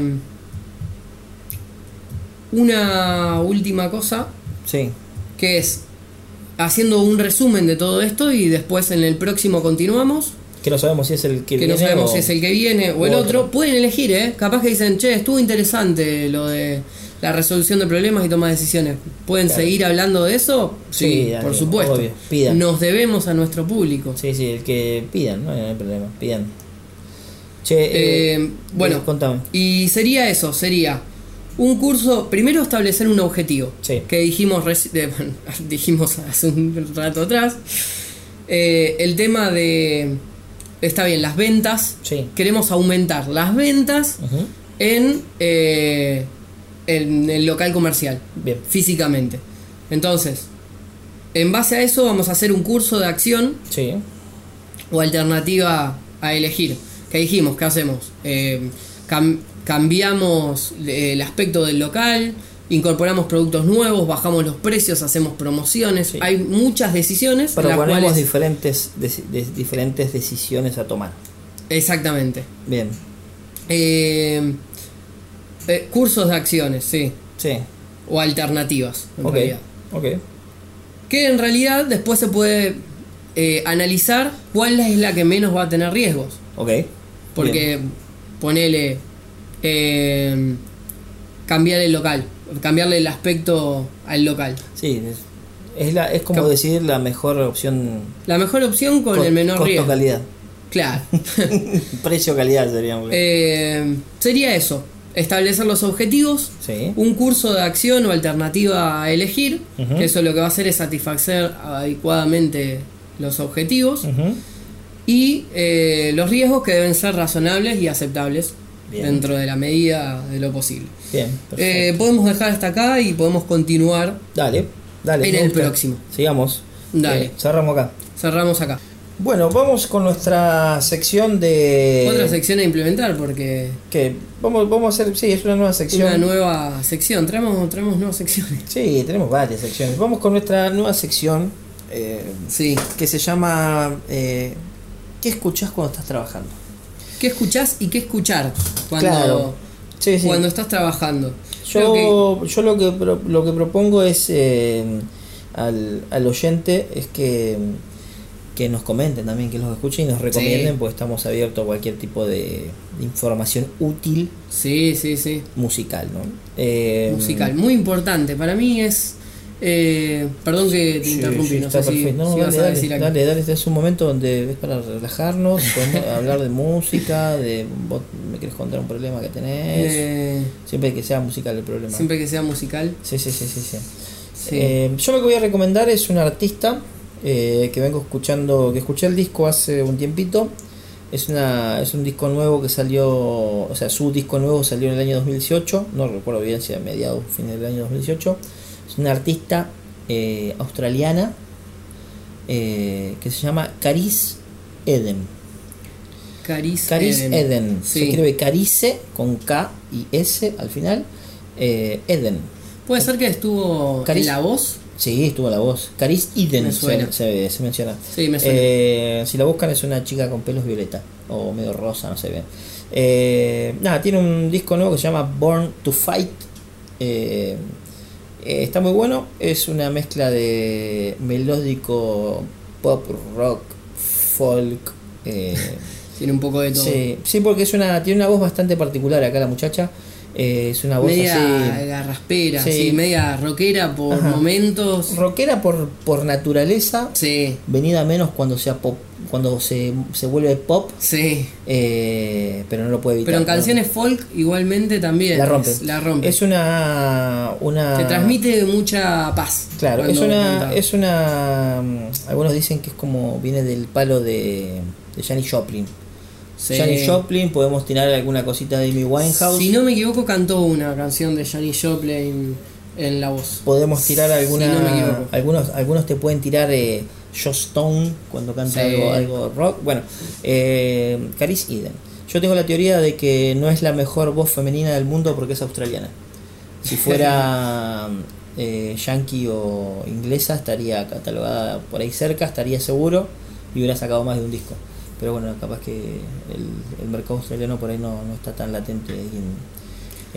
una última cosa Sí, que es haciendo un resumen de todo esto y después en el próximo continuamos. que no sabemos si es el que, Que no viene sabemos o- si es el que viene o el otro. otro. Pueden elegir, ¿eh? Capaz que dicen, che, estuvo interesante lo de la resolución de problemas y toma de decisiones. ¿Pueden Claro. seguir hablando de eso? Sí, por supuesto. obvio. Pidan. Nos debemos a nuestro público. Sí, sí, el que pidan, no, hay problema, pidan. Che, eh, Eh, bueno, eh, contame. y sería eso, sería un curso, primero establecer un objetivo, Sí. que dijimos, de- bueno, dijimos hace un rato atrás, Eh, el tema de, está bien, las ventas, Sí. queremos aumentar las ventas en el local comercial, Bien. físicamente. Entonces, en base a eso vamos a hacer un curso de acción Sí. o alternativa a elegir. ¿Qué dijimos? ¿Qué hacemos? Eh, cam- cambiamos eh, el aspecto del local, incorporamos productos nuevos, bajamos los precios, hacemos promociones. Sí. Hay muchas decisiones. Proponemos cuales- diferentes, de- diferentes decisiones a tomar. Exactamente. Bien. Eh, eh, cursos de acciones, sí. Sí. O alternativas, en Ok. realidad. Ok. Que en realidad después se puede eh, analizar cuál es la que menos va a tener riesgos. Ok. Porque ponele eh, cambiar el local, cambiarle el aspecto al local. Sí, es, es, la, es como Cap- decidir la mejor opción. La mejor opción con co- el menor riesgo. Costo-calidad. Claro. Precio-calidad sería. muy bien. Eh, sería eso, establecer los objetivos, sí. un curso de acción o alternativa a elegir, que eso lo que va a hacer es satisfacer adecuadamente los objetivos y eh, los riesgos que deben ser razonables y aceptables Bien. dentro de la medida de lo posible. Bien. Eh, podemos dejar hasta acá y podemos continuar. dale, dale. en el gusta. próximo. Sigamos. Dale. Eh, cerramos acá. Cerramos acá. Bueno, vamos con nuestra sección de. Otra sección a implementar porque Que vamos, vamos a hacer. Sí, es una nueva sección. una nueva sección. Traemos, traemos nuevas secciones. Sí, tenemos varias secciones. Vamos con nuestra nueva sección eh, Sí. que se llama eh, ¿Qué escuchás cuando estás trabajando? ¿Qué escuchás y qué escuchar cuando, Claro. Sí, sí. cuando estás trabajando? Que- Yo, yo lo que pro- lo que propongo es eh, al, al oyente es que, que nos comenten también, que los escuchen y nos recomienden, Sí. porque estamos abiertos a cualquier tipo de, información útil Sí, sí, sí. musical, ¿no? Eh, Musical. Muy importante. Para mí es. eh, perdón que te interrumpí, sí, no sé si. No, si dale, vas a dale, decir dale, dale, este es un momento donde es para relajarnos, podemos hablar de música, de vos me querés contar un problema que tenés, Eh, siempre que sea musical el problema. siempre que sea musical. Sí, sí, sí, sí, sí. Sí. Eh, yo lo que voy a recomendar es un artista eh, que vengo escuchando, que escuché el disco hace un tiempito. Es, una, es un disco nuevo que salió, o sea, su disco nuevo salió en el año 2018, no recuerdo bien si a mediados o fines del año 2018. Es una artista eh, australiana eh, que se llama Caris Eden. Caris, Caris Eden. Eden. Se escribe Carice con K y S al final. Eden. Puede ser que estuvo Caris- en la voz. Sí, estuvo la voz. Caris Eden Me se, se- se menciona. Sí, me suena. Eh, si la buscan es una chica con pelos violeta o medio rosa, no sé bien. Eh, nada, tiene un disco nuevo que se llama Born to Fight. Eh, eh, está muy bueno. Es una mezcla de melódico, pop, rock, folk. eh, Tiene un poco de todo. sí, sí, porque es una tiene una voz bastante particular acá la muchacha. Eh, es una voz media así. garraspera, Sí. sí. media rockera por Ajá. momentos. Rockera por, por naturaleza, Sí, venida menos cuando sea pop, cuando se, se vuelve pop, sí. eh, pero no lo puede evitar. Pero en ¿no? canciones folk igualmente también. la rompe. es- La rompe. Es una una Te transmite mucha paz. Claro, es una canta. es una mm, algunos dicen que es como viene del palo de de Janis Joplin. Sí. Janis Joplin, podemos tirar alguna cosita de Amy Winehouse. Si no me equivoco, cantó una canción de Janis Joplin en la voz. podemos tirar alguna Si no algunos algunos te pueden tirar eh, Joss Stone cuando canta Sí. algo, algo rock bueno eh, Caris Eden yo tengo la teoría de que no es la mejor voz femenina del mundo porque es australiana si fuera eh, yankee o inglesa estaría catalogada por ahí cerca estaría seguro y hubiera sacado más de un disco pero bueno capaz que el, el mercado australiano por ahí no, no está tan latente ahí en,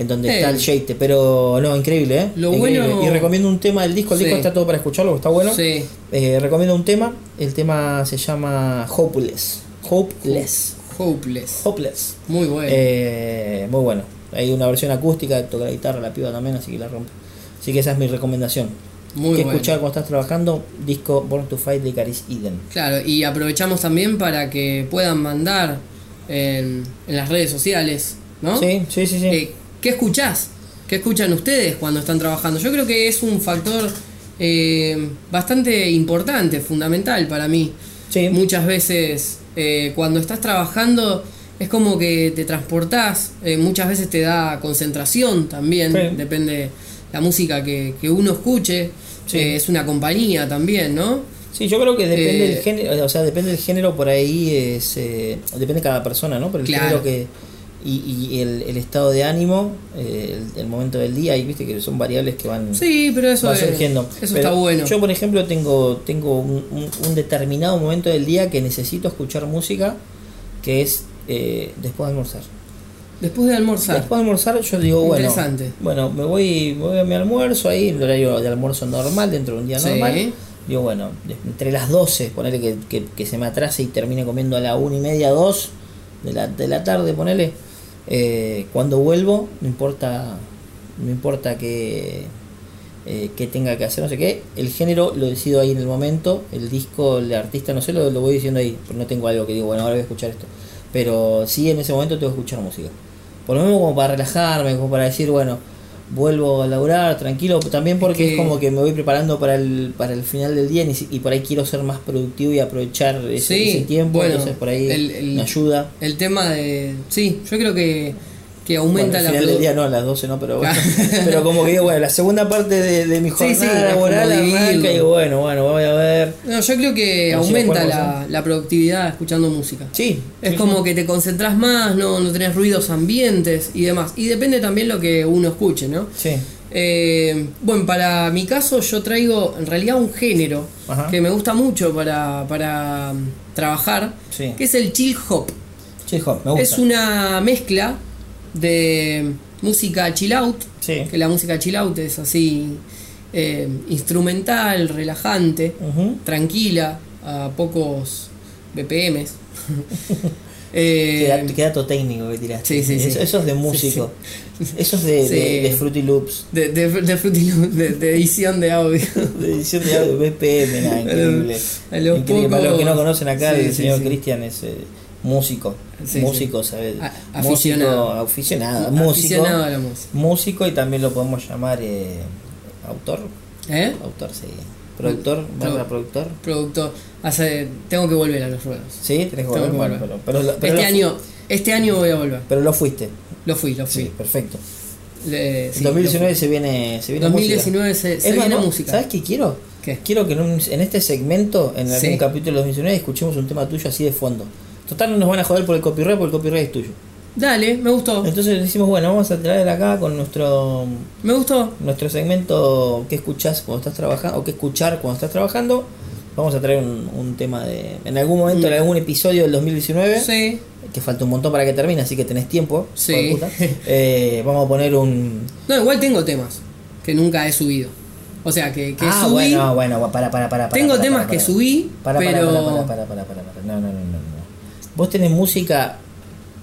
en donde está el Shade pero no increíble eh Lo Increíble. bueno- y recomiendo un tema del disco el Sí. disco está todo para escucharlo está bueno Sí. Eh, recomiendo un tema el tema se llama Hopeless Hopeless Hopeless. Hopeless Muy bueno. Eh, muy bueno hay una versión acústica toca la guitarra la piba también así que la rompe así que esa es mi recomendación Muy que bueno. escuchar cuando estás trabajando disco Born to Fight de Caris Eden Claro, y aprovechamos también para que puedan mandar en, en las redes sociales, ¿no? sí sí sí sí Eh, ¿Qué escuchás? ¿Qué escuchan ustedes cuando están trabajando? Yo creo que es un factor eh, bastante importante, fundamental para mí. Sí. Muchas veces eh, cuando estás trabajando es como que te transportás, eh, muchas veces te da concentración también, Sí. depende la música que, que uno escuche, Sí. eh, es una compañía también, ¿no? Sí, yo creo que depende Eh, del género, o sea, depende del género por ahí, es, eh, depende de cada persona, ¿no? Pero el Claro. género que y, y el, el estado de ánimo, eh, el, el momento del día, y viste que son variables que van, Sí, pero eso, van es- surgiendo. eso Pero está bueno. Yo, por ejemplo, tengo tengo un, un- un determinado momento del día que necesito escuchar música, que es eh, después de almorzar. Después de almorzar. Después de almorzar yo digo, bueno, Interesante. bueno, me voy, me voy a mi almuerzo ahí, el horario de almuerzo normal, dentro de un día Sí. normal. Digo, bueno, entre las 12, ponerle que, que, que se me atrase y termine comiendo a la una y media, dos de la, de la tarde, ponele. Eh, cuando vuelvo, no importa, no importa que, eh, que tenga que hacer, no sé qué, el género lo decido ahí en el momento, el disco, el artista, no sé, lo, lo voy diciendo ahí, pero no tengo algo que digo, bueno, ahora voy a escuchar esto. Pero sí, en ese momento tengo que escuchar música. Por lo menos como para relajarme, como para decir, bueno, vuelvo a laburar tranquilo, también porque que- es como que me voy preparando para el, para el final del día y, y por ahí quiero ser más productivo y aprovechar ese, Sí, ese tiempo, bueno, entonces por ahí el- el- me ayuda. El tema de. Sí, yo creo que que aumenta Bueno, la al final del produ- día no, a las 12 no, pero bueno. pero como que digo, bueno, la segunda parte de, de mi Sí, jornada sí, es laboral arranca y bueno, bueno, voy a ver. No, yo creo que No aumenta ¿cuál la, la productividad escuchando música. Sí. Es sí, como sí. que te concentras más, no, no tenés ruidos ambientes y demás. Y depende también lo que uno escuche, ¿no? Sí. Eh, bueno, para mi caso yo traigo en realidad un género Ajá. que me gusta mucho para, para mm, trabajar, Sí. que es el chill hop. Sí, jo, me gusta. Es una mezcla de música chill out, Sí. que la música chill out es así eh, instrumental, relajante, tranquila, a pocos BPMs. Eh, qué dato técnico que tiraste. Sí, sí, sí. Eso, es de músico. Eso es de, de, de Fruity Loops. de, de, de Fruity Loops, de- edición de audio. De edición de audio BPM, nada, increíble. A lo increíble. Para los que no conocen acá, el señor. Cristian es eh, músico. Sí, músico, ¿sabes? A- músico, aficionado. aficionado. Músico. Aficionado a la música. Músico y también lo podemos llamar eh, autor. ¿Eh? Autor, sí. Productor, Pro- barra productor. Productor. Hace, tengo que volver a los ruedos. Sí, tenés que volver. que volver. pero, pero, pero este, año, este año voy a volver. pero lo fuiste. Lo fui, lo fui. Sí, perfecto. Le- En sí, 2019 se viene, se viene fui. música. 2019 se, se más, viene música. ¿Sabes qué quiero? ¿Qué? Quiero que en, un- en este segmento, en algún Sí. capítulo de 2019, escuchemos un tema tuyo así de fondo. Total, no nos van a joder por el copyright, porque el copyright es tuyo. Dale, me gustó. Entonces decimos, bueno, vamos a traer acá con nuestro Me gustó. nuestro segmento que escuchás cuando estás trabajando, o que escuchar cuando estás trabajando. Vamos a traer un, un tema de. En algún momento, en algún episodio del 2019, Mm. Sí. que falta un montón para que termine, así que tenés tiempo. Sí. puta, eh, vamos a poner un. No, igual tengo temas que nunca he subido. O sea, que, que ah, subí. bueno, bueno, para, para, para. para, tengo para, temas para, que subí, Para, para, pero. para, para, para, para, para, para. No, no, no, no, no. ¿Vos tenés música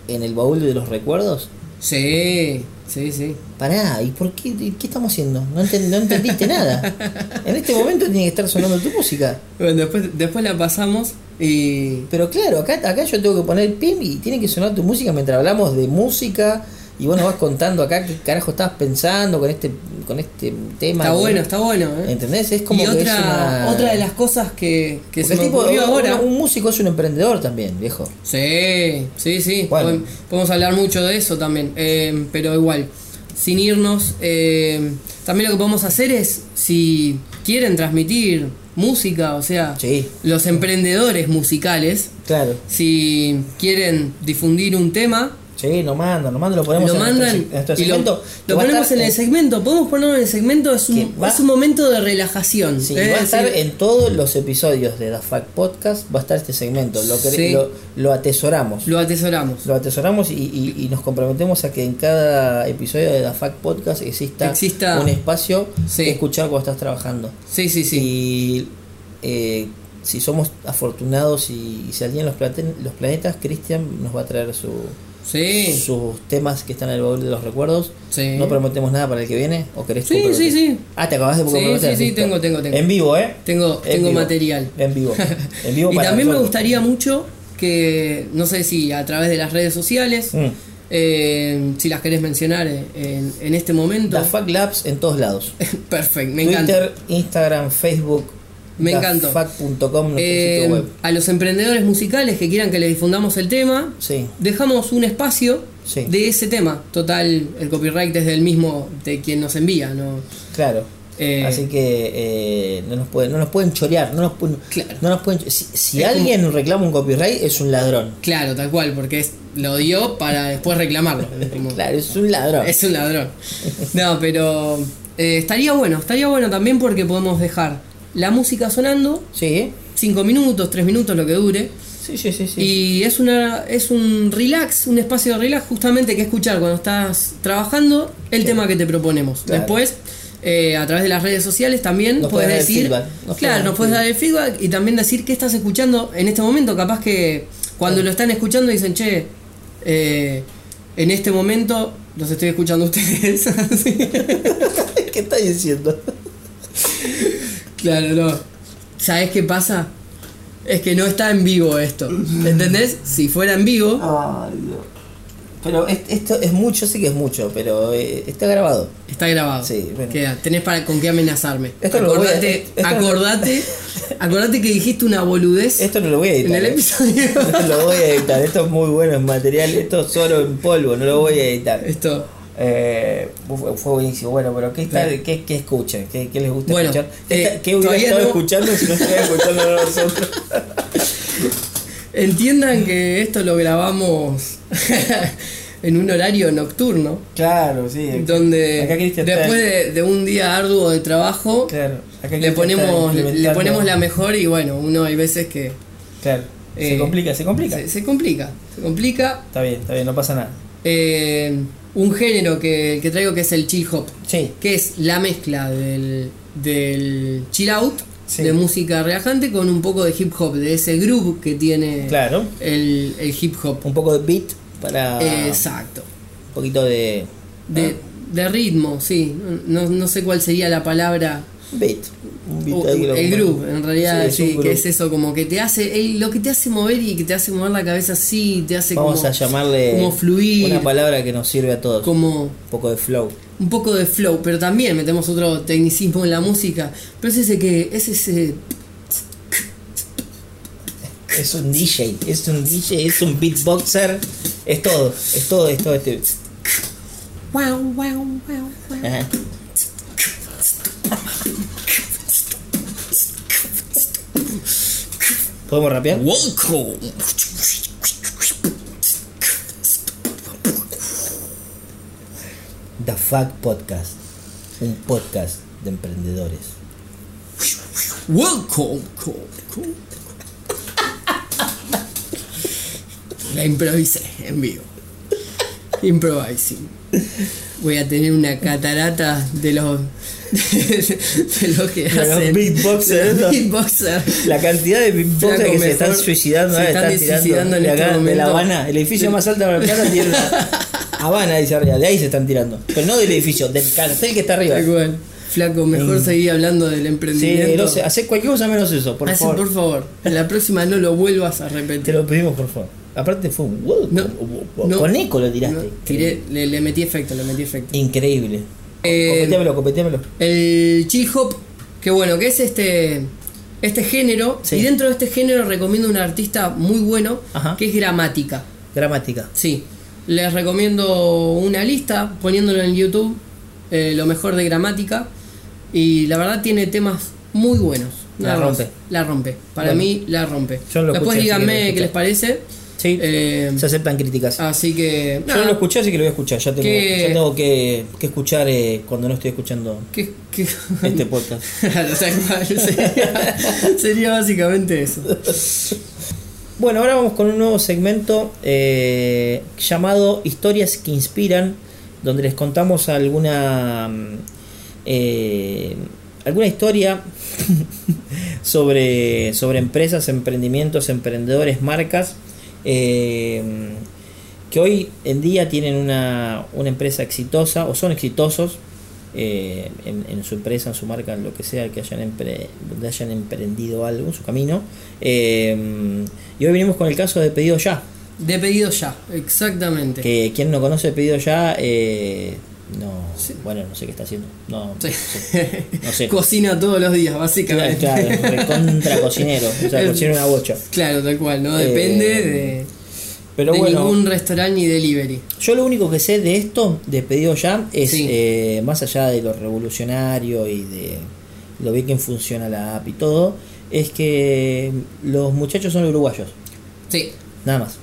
en el baúl de los recuerdos? Sí, sí, sí. Pará, ¿y por qué? ¿Qué estamos haciendo? No, enten- no entendiste nada. En este momento tiene que estar sonando tu música. Bueno, después, después la pasamos y. Pero claro, acá, acá yo tengo que poner pim y tiene que sonar tu música mientras hablamos de música y vos nos vas contando acá qué carajo estabas pensando con este con este tema. Está bueno, está bueno, ¿eh? ¿Entendés? Es como y que otra, es una... otra de las cosas que, que se me tipo, ocurrió un- ahora. Un, músico es un emprendedor también, viejo. Sí, sí, sí. Bueno. Podem- Podemos hablar mucho de eso también. eh, pero igual, sin irnos, eh, también lo que podemos hacer es, si quieren transmitir música, o sea, Sí, los emprendedores musicales, claro. si quieren difundir un tema, Sí, nos mandan, nos mandan, lo ponemos lo en mandan en nuestro lo, segmento. lo ponemos estar en el segmento. Podemos ponerlo en el segmento, es un, Que va- es un momento de relajación. Sí, es va a estar en todos los episodios de The Fact Podcast, va a estar este segmento. Lo, Sí. lo, lo atesoramos. Lo atesoramos. Lo atesoramos y, y- y nos comprometemos a que en cada episodio de The Fact Podcast exista, Exista- un espacio Sí. que escuchar cuando estás trabajando. Sí, sí, sí. Y eh, si somos afortunados y, y se alinean los planetas, Cristian nos va a traer su, Sí, sus temas que están en el baúl de los recuerdos. sí. No prometemos nada para el que viene, ¿o querés Sí, sí, sí. Ah, te acabas de comprometer. sí, sí, listo. tengo, tengo, tengo. En vivo, ¿eh? Tengo, En tengo vivo. material. En vivo. En vivo Y para también me nosotros. gustaría mucho que, no sé si a través de las redes sociales, Mm. eh, si las querés mencionar en, en este momento. The Fact Labs en todos lados. Perfecto, me Twitter, encanta. Instagram, Facebook. Me encantó. Eh, web. a los emprendedores musicales que quieran que les difundamos el tema, Sí, dejamos un espacio Sí. de ese tema. Total, el copyright es del mismo de quien nos envía, ¿no? claro. Eh, Así que eh, no, nos pueden, no nos pueden chorear. No nos pueden, Claro. no nos pueden, si si alguien reclama un copyright, es un ladrón. Claro, tal cual, porque es, lo dio para después reclamarlo. Como- Claro, es un ladrón. Es un ladrón. No, pero eh, estaría bueno, estaría bueno también porque podemos dejar la música sonando, Sí, 5 minutos, 3 minutos, lo que dure. sí, sí, sí. sí. Y es una es un relax, un espacio de relax justamente que escuchar cuando estás trabajando el tema que te proponemos. Claro. Después, eh, a través de las redes sociales también Nos puedes decir, nos claro, nos puedes dar el feedback y también decir qué estás escuchando en este momento. Capaz que cuando lo están escuchando dicen, che, eh, en este momento los estoy escuchando a ustedes. ¿Qué estás diciendo? Claro, no. ¿Sabes qué pasa? Es que no está en vivo esto. ¿Entendés? Si fuera en vivo, Pero es- esto es mucho, sí que es mucho, pero eh, está grabado. Está grabado. Sí, bueno. Queda. Tenés para con qué amenazarme. Esto lo voy a- acordate, esto acordate, acordate que dijiste una boludez Esto no lo voy a editar. en el eh. episodio. No lo voy a editar. Esto es muy bueno, es material. Esto es solo en polvo, no lo voy a editar. Esto. Eh, fue, buenísimo. Bueno, pero ¿qué, está, qué, qué escuchan? ¿Qué, qué les gusta Bueno, escuchar? ¿Qué, eh, qué hubiera estado no- escuchando si no estuviera escuchando nosotros? Entiendan que esto lo grabamos en un horario nocturno. Claro, sí. Donde Acá después de, de un día arduo de trabajo Claro, le ponemos, le, ponemos la mejor y bueno, uno hay veces que Claro, se eh, complica, se complica. se, se complica. Se complica. Está bien, está bien, no pasa nada. Eh, un género que, que traigo que es el chill hop, Sí, que es la mezcla del, del chill out, Sí. de música relajante, con un poco de hip hop, de ese groove que tiene claro. el, el hip hop. Un poco de beat para Exacto. un poquito de De, de ritmo, sí. No, no sé cuál sería la palabra. Beat. Un beat O- lo- el groove, en realidad, Sí, que es eso, como que te hace, el- lo que te hace mover y que te hace mover la cabeza así, te hace Vamos como, a llamarle como fluir, una palabra que nos sirve a todos. como Un poco de flow. un poco de flow, pero también metemos otro tecnicismo en la música, pero es ese que, es ese, Es un DJ, es un DJ, es un beatboxer, es todo, es todo, es todo este. wow, wow, wow, wow. Ajá. ¿Podemos rapear? Welcome. The Fuck Podcast. Un podcast de emprendedores. Welcome. La improvisé en vivo. Improvising. Voy a tener una catarata de los de, los que De los hacen beatboxers, los ¿no? beatboxers. La cantidad de beatboxers que se están suicidando, se están están tirando suicidando en de este de La. Habana. El edificio más alto de La Plata tiene una. Habana, dice arriba, de ahí se están tirando. Pero no del edificio, del cartel que está arriba. Cual. Flaco, mejor Mm. seguir hablando del Sí, emprendimiento. no sé, hace cualquier cosa menos eso, por Hacé, favor. por favor. En la próxima no lo vuelvas a Te repetir. lo pedimos, por favor. Aparte fue un wow, No, no. con eco lo tiraste. No, tiré, le, le metí efecto, le metí efecto. Increíble. Eh, copetéamelo. El chill hop, que bueno, que es este este género. Sí. Y dentro de este género recomiendo un artista muy bueno, Ajá. que es Gramática. Gramática. Sí. Les recomiendo una lista, poniéndolo en YouTube, eh, lo mejor de Gramática. Y la verdad tiene temas muy buenos. La rompe. La rompe. Para Bueno. mí la rompe. Yo lo Después escuché, díganme qué les parece. Sí, Eh, se aceptan críticas. así que. Yo no lo escuché, así que lo voy a escuchar. Ya tengo, ¿Qué? ya tengo que, que escuchar eh, cuando no estoy escuchando ¿Qué, qué? este podcast. Sería, sería básicamente eso. Bueno, ahora vamos con un nuevo segmento eh, llamado Historias que Inspiran, donde les contamos alguna mm, eh, alguna historia sobre, sobre empresas, emprendimientos, emprendedores, marcas eh, que hoy en día tienen una, una empresa exitosa o son exitosos eh, en, en su empresa, en su marca, en lo que sea que hayan empre- donde hayan emprendido algo en su camino. Eh, y hoy venimos con el caso de Pedido Ya, De pedido ya, exactamente. que quien no conoce Pedido Ya, no, Sí. bueno, no sé qué está haciendo. No, Sí. no sé. Cocina todos los días, básicamente. claro, recontra cocinero, o sea, cocina una bocha. Claro, tal cual, no depende Eh, de, Pero de bueno, ningún restaurante ni delivery. yo lo único que sé de esto, de Pedido Ya, es Sí. eh, más allá de lo revolucionario y de lo bien que funciona la app y todo, es que los muchachos son uruguayos. Sí, Nada más.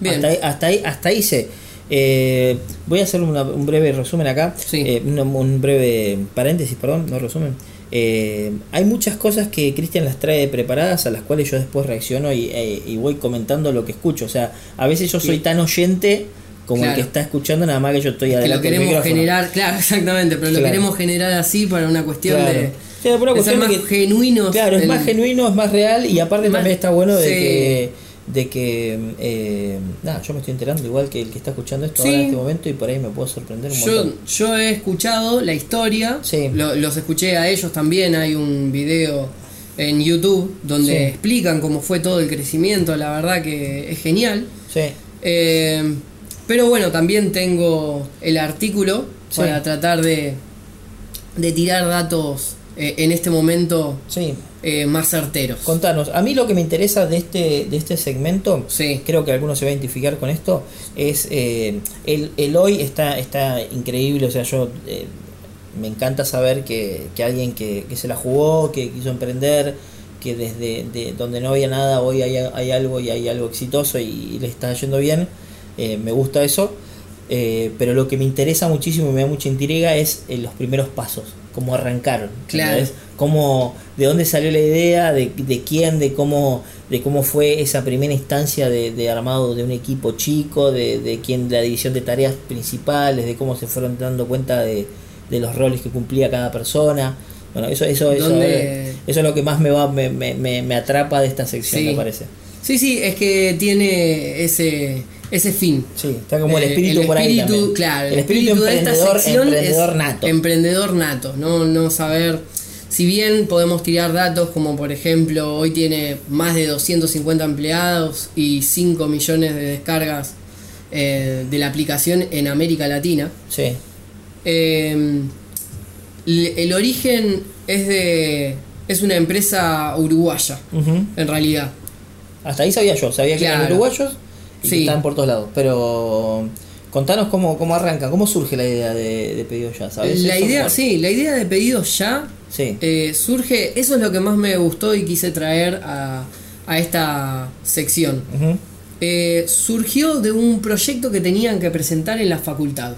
Bien. Hasta ahí, hasta ahí, hasta ahí sé. Eh, voy a hacer una- un breve resumen acá. Sí. Eh, un, un breve paréntesis, perdón, no resumen. Eh, hay muchas cosas que Cristian las trae preparadas a las cuales yo después reacciono y, eh, y voy comentando lo que escucho. O sea, a veces yo soy tan oyente como el que está escuchando, nada más que yo estoy que lo adelante del queremos generar, claro, exactamente, pero lo queremos generar así para una cuestión Claro. de, Sí, por una de ser más de que- genuinos. Claro, es más genuino, es más real y aparte Más- también está bueno de sí. que de que eh, nada, yo me estoy enterando igual que el que está escuchando esto Sí. ahora en este momento y por ahí me puedo sorprender un Yo, montón. yo he escuchado la historia, Sí. lo- los escuché a ellos también, hay un video en YouTube donde Sí. explican cómo fue todo el crecimiento, la verdad que es genial. Sí, Eh, Pero bueno, también tengo el artículo para tratar de, de tirar datos eh, en este momento Sí, eh, más certeros. contanos. A mí lo que me interesa de este, de este segmento, Sí. creo que algunos se va a identificar con esto, es eh, el, el hoy está, está increíble, o sea, yo eh, me encanta saber que, que alguien que, que se la jugó, que quiso emprender, que desde de donde no había nada hoy hay, hay algo y hay algo exitoso y, le está yendo bien, eh, me gusta eso. Eh, pero lo que me interesa muchísimo y me da mucha intriga es eh, los primeros pasos, cómo arrancaron. Claro. Cómo, de dónde salió la idea, de, de quién, de cómo, de cómo fue esa primera instancia de, de armado de un equipo chico, de, de quién la división de tareas principales, de cómo se fueron dando cuenta de, de los roles que cumplía cada persona. Bueno, eso, eso, eso, ¿Dónde- eh, eso es lo que más me va, me, me, me, me atrapa de esta sección, Sí. me parece. Sí, sí, es que tiene ese, ese fin. Sí, está como el Eh, espíritu por ahí espíritu, también. Claro, el espíritu, de esta emprendedor, sección emprendedor es nato. Emprendedor nato, no, no saber. Si bien podemos tirar datos como por ejemplo hoy tiene más de 250 empleados y 5 millones de descargas eh, de la aplicación en América Latina, Sí, eh, l- el origen es de es una empresa uruguaya en realidad. hasta ahí sabía yo, sabía que eran uruguayos y que Sí. estaban por todos lados. Pero contanos cómo, cómo arranca, cómo surge la idea de, de pedido ya, ¿sabes? La eso? idea, sí, la idea de pedidos ya Sí, Eh, surge, eso es lo que más me gustó y quise traer a, a esta sección. Eh, surgió de un proyecto que tenían que presentar en la facultad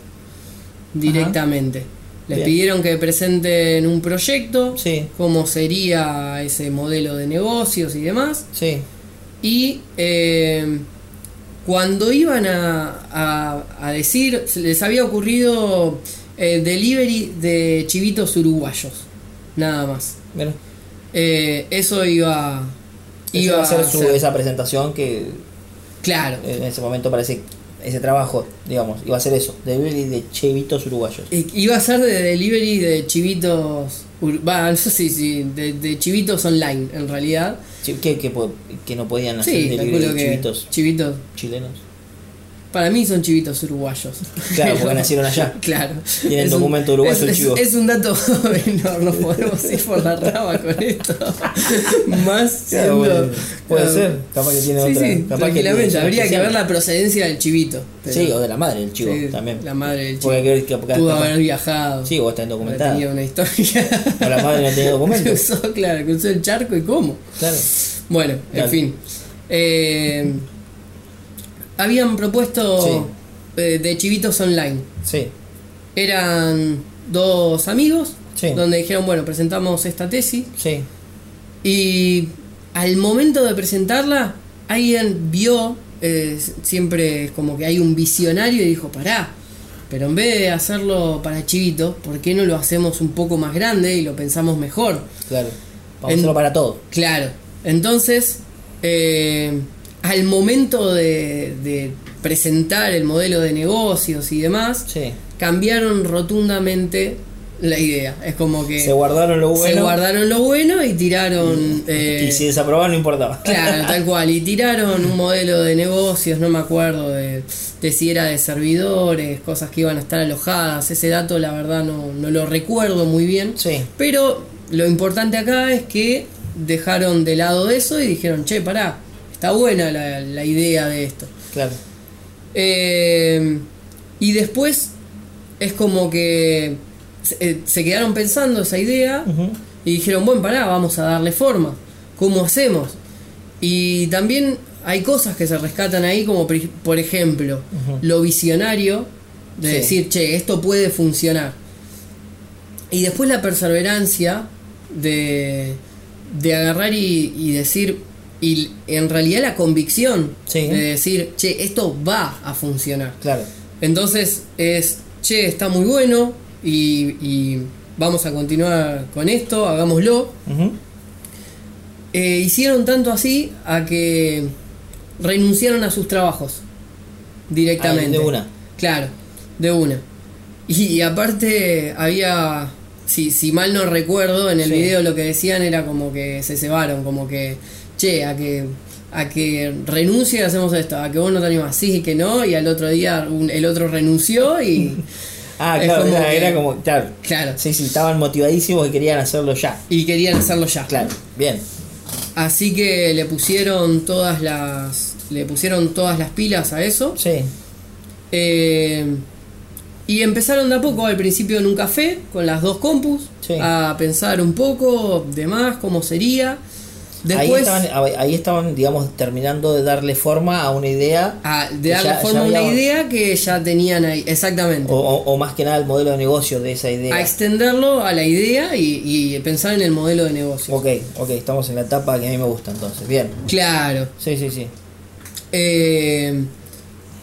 directamente. Les Bien. pidieron que presenten un proyecto, Sí. cómo sería ese modelo de negocios y demás. sí, Y eh, cuando iban a, a- a decir, se les había ocurrido eh, delivery de chivitos uruguayos, nada más. Eh, eso iba, iba a ser su, esa presentación que Claro. en ese momento parece ese trabajo, digamos, iba a ser eso, delivery de chevitos uruguayos. Iba a ser de delivery de chivitos. Va, no sé si, si de, de chivitos online, en realidad. Chi- Que, no podían hacer Sí, delivery de chivitos chivitos. chilenos. Para mí son chivitos uruguayos. Claro, porque nacieron allá. Claro. Tienen un- documento uruguayo es, chivo. es un dato menor, no podemos ir por la rama con esto. Más siendo. bueno, puede ser, capaz que tiene sí, otra. Sí, capaz que tranquilamente. tiene Habría que ver la procedencia del chivito. pero- Sí, o de la madre del chivo sí, también. La madre del chivo. Que que Pudo capaz- haber viajado. Sí, o está haber documentada. tenido una historia. O la madre no tenía documentos. cruzó, claro, cruzó el charco y cómo. Claro. Bueno, en fin. Eh, habían propuesto eh, de chivitos online. Sí. Eran dos amigos Sí. donde dijeron, bueno, presentamos esta tesis Sí. y al momento de presentarla, alguien vio, eh, siempre como que hay un visionario y dijo, pará, pero en vez de hacerlo para chivitos, ¿por qué no lo hacemos un poco más grande y lo pensamos mejor? Claro. Vamos En- a hacerlo para todo. Claro, entonces, eh, al momento de, de presentar el modelo de negocios y demás, Sí. cambiaron rotundamente la idea. Es como que Se guardaron lo bueno. se guardaron lo bueno y tiraron... eh, Y si desaprobaban no importaba. Claro, tal cual. Y tiraron un modelo de negocios, no me acuerdo de, de si era de servidores, cosas que iban a estar alojadas. Ese dato, la verdad, no, no lo recuerdo muy bien. Sí. Pero lo importante acá es que dejaron de lado eso y dijeron, che, pará, está buena la, la idea de esto. Claro. Eh, y después es como que se, eh, se quedaron pensando esa idea y dijeron, bueno, pará, vamos a darle forma. ¿Cómo hacemos? Y también hay cosas que se rescatan ahí, como por, ejemplo, lo visionario de Sí. decir, che, esto puede funcionar. Y después la perseverancia de, de agarrar y, y decir, y en realidad la convicción Sí. de decir, che, esto va a funcionar. Claro. Entonces es, che, está muy bueno y, y vamos a continuar con esto, hagámoslo. Eh, hicieron tanto así a que renunciaron a sus trabajos directamente. De una. Claro, de una. Y, y aparte había, si, si mal no recuerdo, en el Sí. video lo que decían era como que se cebaron, como que, che, a que a que renuncie y hacemos esto, a que vos no te animás, sí y que no, y al otro día un- el otro renunció y, Ah, claro, como era, que- era como, claro. claro, Sí, sí, estaban motivadísimos y querían hacerlo ya. y querían hacerlo ya. Claro, bien. Así que le pusieron todas las le pusieron todas las pilas a eso. Sí, Eh, y empezaron de a poco, al principio en un café, con las dos compus, Sí. a pensar un poco de más, cómo sería. Ahí, estaban, ahí estaban, digamos, terminando de darle forma a una idea a- de darle ya- forma a una idea que ya tenían ahí, exactamente. o, o- o más que nada el modelo de negocio de esa idea. A extenderlo a la idea y, y pensar en el modelo de negocio. Ok, ok, estamos en la etapa que a mí me gusta entonces. Bien. Claro. Sí, sí, sí. Eh,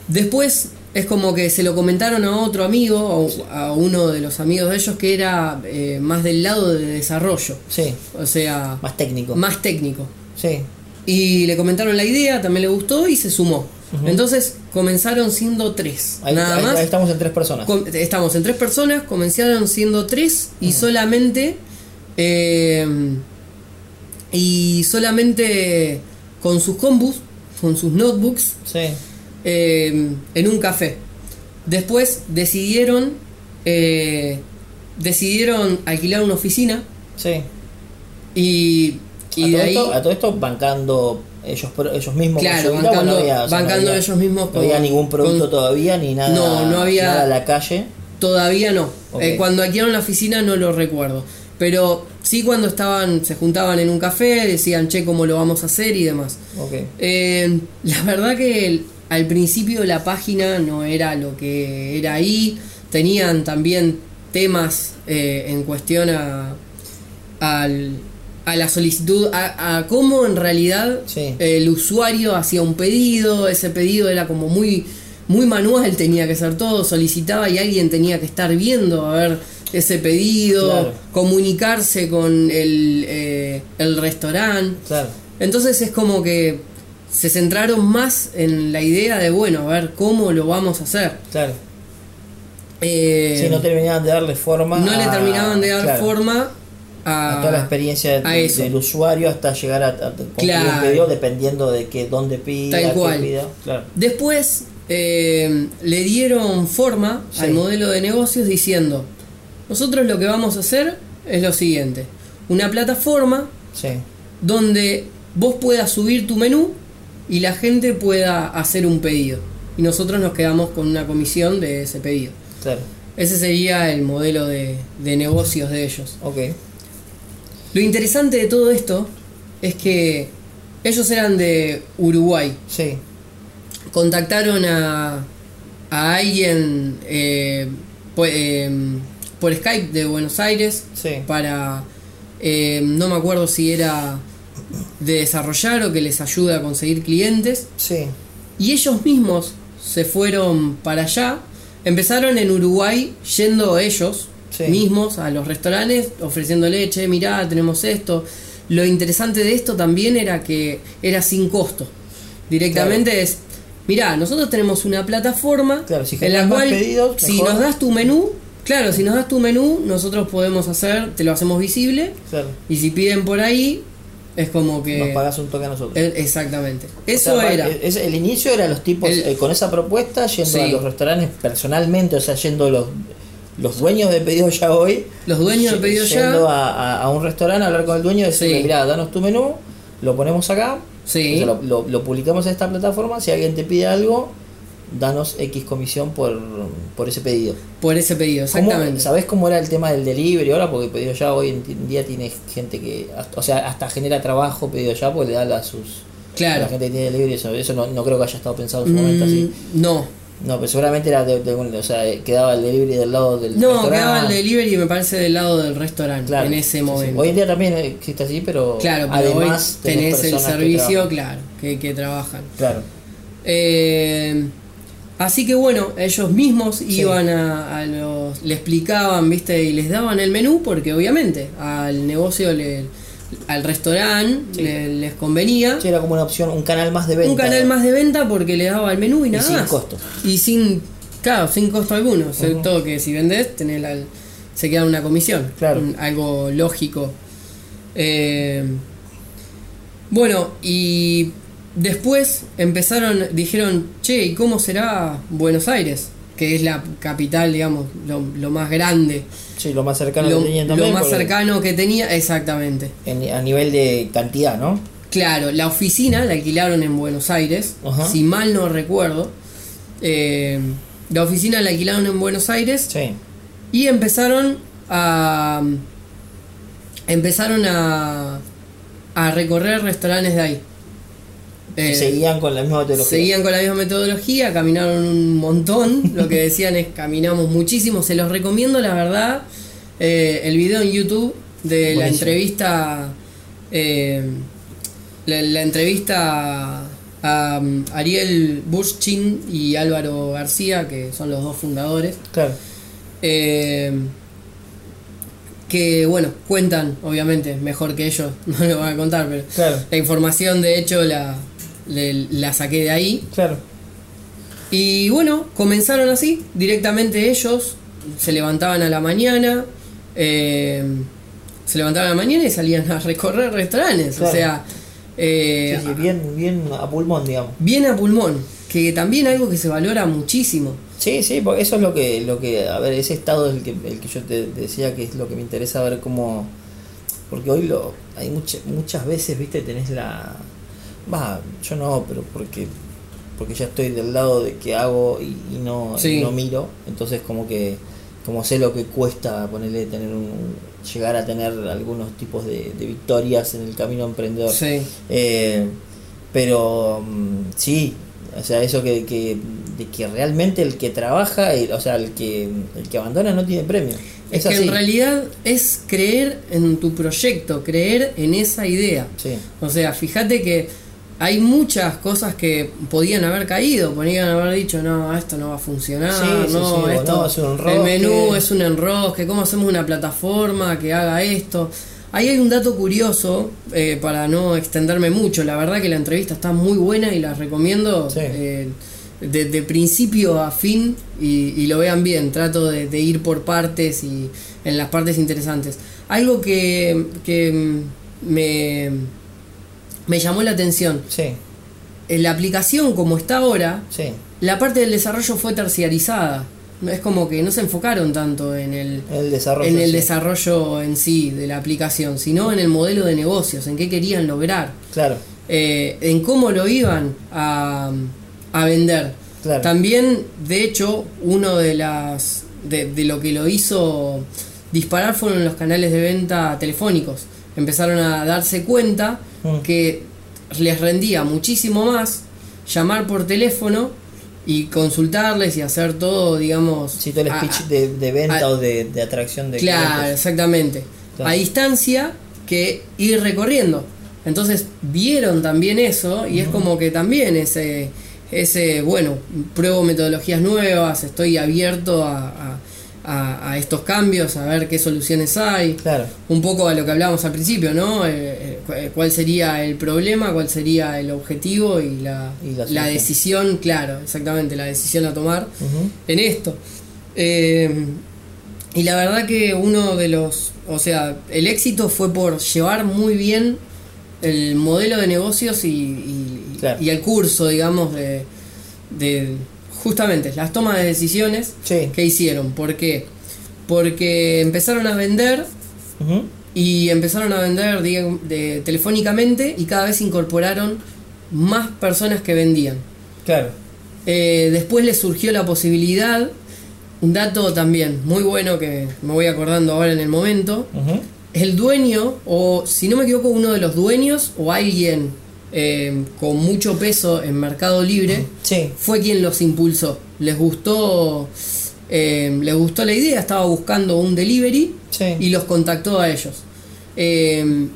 después es como que se lo comentaron a otro amigo, a, a uno de los amigos de ellos, que era eh, más del lado de desarrollo. Sí, O sea, más técnico. más técnico. Sí, Y le comentaron la idea, también le gustó y se sumó. Entonces comenzaron siendo tres. ahí, nada ahí- más. ahí estamos en tres personas. Com- estamos en tres personas, comenzaron siendo tres y solamente. eh, y solamente con sus combus, con sus notebooks, Sí, eh, en un café. Después decidieron. eh, decidieron alquilar una oficina sí. y. a, Y de todo ahí. esto, a todo esto bancando ellos, ellos mismos. Claro, vida, bancando- o bancando había- ellos mismos No había ningún producto con- todavía ni nada. No, no había- Nada a la calle. Todavía no. Eh, cuando alquilaron la oficina no lo recuerdo. Pero sí cuando estaban, se juntaban en un café, decían, che, cómo lo vamos a hacer y demás. Eh, la verdad que al principio la página no era lo que era ahí. Tenían también temas eh, en cuestión a, al- a la solicitud, a, a cómo en realidad Sí. el usuario hacía un pedido. Ese pedido era como muy, muy manual, tenía que ser todo. Solicitaba y alguien tenía que estar viendo a ver ese pedido, Claro. comunicarse con el, eh, el restaurante. Claro. Entonces es como que se centraron más en la idea de, bueno, a ver cómo lo vamos a hacer. Claro. Eh, Sí, no terminaban de darle forma. no le a- terminaban de dar claro, forma a, a toda la experiencia de- del usuario hasta llegar a, a Claro. pedido dependiendo de que dónde pida, Tal cual. pida. Claro. Después eh, le dieron forma Sí. al modelo de negocios diciendo, nosotros lo que vamos a hacer es lo siguiente, una plataforma Sí. donde vos puedas subir tu menú y la gente pueda hacer un pedido. Y nosotros nos quedamos con una comisión de ese pedido. Claro. Ese sería el modelo de, de negocios de ellos. Ok. Lo interesante de todo esto es que ellos eran de Uruguay. Sí. Contactaron a, a alguien eh, por, eh, por Skype de Buenos Aires Sí. para, eh, no me acuerdo si era de desarrollar o que les ayude a conseguir clientes. Sí. Y ellos mismos se fueron para allá. Empezaron en Uruguay yendo ellos Sí. mismos a los restaurantes ofreciéndole, che, mirá, tenemos esto. Lo interesante de esto también era que era sin costo. Directamente es, mirá, nosotros tenemos una plataforma Claro, si en la cual pedidos, si nos das tu menú, claro, si nos das tu menú, nosotros podemos hacer, te lo hacemos visible. Claro. Y si piden por ahí, es como que... Nos pagas un toque a nosotros. Exactamente. O Eso sea, era. es- el inicio era los tipos El- eh, con esa propuesta yendo Sí. a los restaurantes personalmente, o sea, yendo los los dueños de pedido ya hoy. Los dueños de ye- pedido ya. Yendo a, a- a un restaurante a hablar con el dueño y decirle, Sí. mira, danos tu menú, lo ponemos acá, Sí. o sea, lo, lo- lo publicamos en esta plataforma, si alguien te pide algo, danos X comisión por, por ese pedido. Por ese pedido, ¿Cómo- exactamente. ¿Sabés cómo era el tema del delivery ahora? Porque pedido ya hoy en día tiene gente que, o sea, hasta genera trabajo pedido ya porque le da a sus... a Claro. La gente que tiene delivery, eso, eso no, no creo que haya estado pensado en su momento así. Mm, no. No, pero seguramente era de, de o sea, quedaba el delivery del lado del No, restaurante. quedaba el delivery me parece del lado del restaurante Claro, en ese sí. momento. Hoy en día también existe así, pero, claro, pero además hoy tenés el que servicio, claro, que, que trabajan. Claro, Eh, así que bueno, ellos mismos iban a, a los. le explicaban, viste, y les daban el menú porque obviamente al negocio, le, al restaurante Sí. le- les convenía. Sí, era como una opción, un canal más de venta. un canal más de venta porque le daba el menú y nada sin más. costo. Y sin, claro, sin costo alguno. Sobre Ujú. todo que si vendés, tenés la- se queda una comisión. Claro. Un- algo lógico. Eh, bueno, y después empezaron, dijeron, che, ¿y cómo será Buenos Aires? Que es la capital, digamos, lo, lo más grande. Sí, lo más cercano Lo, que tenían lo también. más porque cercano que tenía, exactamente. en- a nivel de cantidad, ¿no? Claro, la oficina la alquilaron en Buenos Aires, Ajá. si mal no recuerdo. Eh, la oficina la alquilaron en Buenos Aires Sí. y empezaron a. Empezaron a. a recorrer restaurantes de ahí. Eh, Seguían con la misma metodología. Seguían con la misma metodología, caminaron un montón. Lo que decían es caminamos muchísimo. Se los recomiendo, la verdad. eh, el video en YouTube de la entrevista. eh, la, la entrevista a um, Ariel Burschin y Álvaro García, que son los dos fundadores. Claro. eh, que bueno, cuentan, obviamente, mejor que ellos, no lo van a contar, pero Claro. la información de hecho la, le- la saqué de ahí. Claro. Y bueno, comenzaron así, directamente ellos se levantaban a la mañana, eh, se levantaban a la mañana y salían a recorrer restaurantes, Claro. o sea, eh, Sí, sí, bien, bien a pulmón, digamos. bien a pulmón, que también algo que se valora muchísimo. Sí, sí, porque eso es lo que, lo que, a ver, ese estado es el que, el que yo te decía que es lo que me interesa ver cómo, porque hoy lo, hay muchas muchas veces, viste, tenés la, va, yo no, pero porque, porque ya estoy del lado de que hago y, y no, y no miro, entonces como que, como sé lo que cuesta ponerle, tener un, llegar a tener algunos tipos de, de victorias en el camino emprendedor. Sí, Eh, pero mm, sí, o sea, eso que, que, de que realmente el que trabaja, el- o sea, el que, el que abandona no tiene premio. es, Es, que así. en realidad es creer en tu proyecto, creer en esa idea. Sí, O sea, fíjate que hay muchas cosas que podían haber caído, podían haber dicho, no, esto no va a funcionar, Sí, sí, no, sí, o esto, no, es un el enrosque". menú es un enrosque, ¿cómo hacemos una plataforma que haga esto? Ahí hay un dato curioso, eh, para no extenderme mucho, la verdad que la entrevista está muy buena y la recomiendo Sí. eh, de, de principio a fin y, y lo vean bien, trato de, de ir por partes y en las partes interesantes. Algo que, que me, me llamó la atención, sí, en la aplicación como está ahora, sí, la parte del desarrollo fue terciarizada. Es como que no se enfocaron tanto en el, el desarrollo. en el sí. desarrollo en sí de la aplicación, sino en el modelo de negocios, en qué querían lograr, Claro, eh, en cómo lo iban a, a vender. Claro. También, de hecho, uno de las de, de lo que lo hizo disparar fueron los canales de venta telefónicos. Empezaron a darse cuenta Mm. que les rendía muchísimo más llamar por teléfono y consultarles y hacer todo, digamos, sí, todo el a- speech de, de venta a- o de, de atracción de Claro, clientes. exactamente. A distancia que ir recorriendo. Entonces vieron también eso y es como que también ese, ese bueno, pruebo metodologías nuevas, estoy abierto a, a- estos cambios, a ver qué soluciones hay. Claro, Un poco a lo que hablábamos al principio, ¿no? Eh, eh, cu- ¿Cuál sería el problema? ¿Cuál sería el objetivo? Y la, Y la decisión, claro, exactamente, la decisión a tomar en esto. Eh, y la verdad que uno de los, o sea, el éxito fue por llevar muy bien el modelo de negocios y, y, Claro. y el curso, digamos, de, de justamente las tomas de decisiones sí, que hicieron. ¿Por qué? Porque empezaron a vender y empezaron a vender digamos, de- telefónicamente y cada vez incorporaron más personas que vendían. claro, Eh, después le surgió la posibilidad, un dato también muy bueno que me voy acordando ahora en el momento, el dueño, o si no me equivoco, uno de los dueños o alguien eh, con mucho peso en Mercado Libre, sí, fue quien los impulsó. Les gustó, eh, les gustó la idea, estaba buscando un delivery sí, y los contactó a ellos. Eh,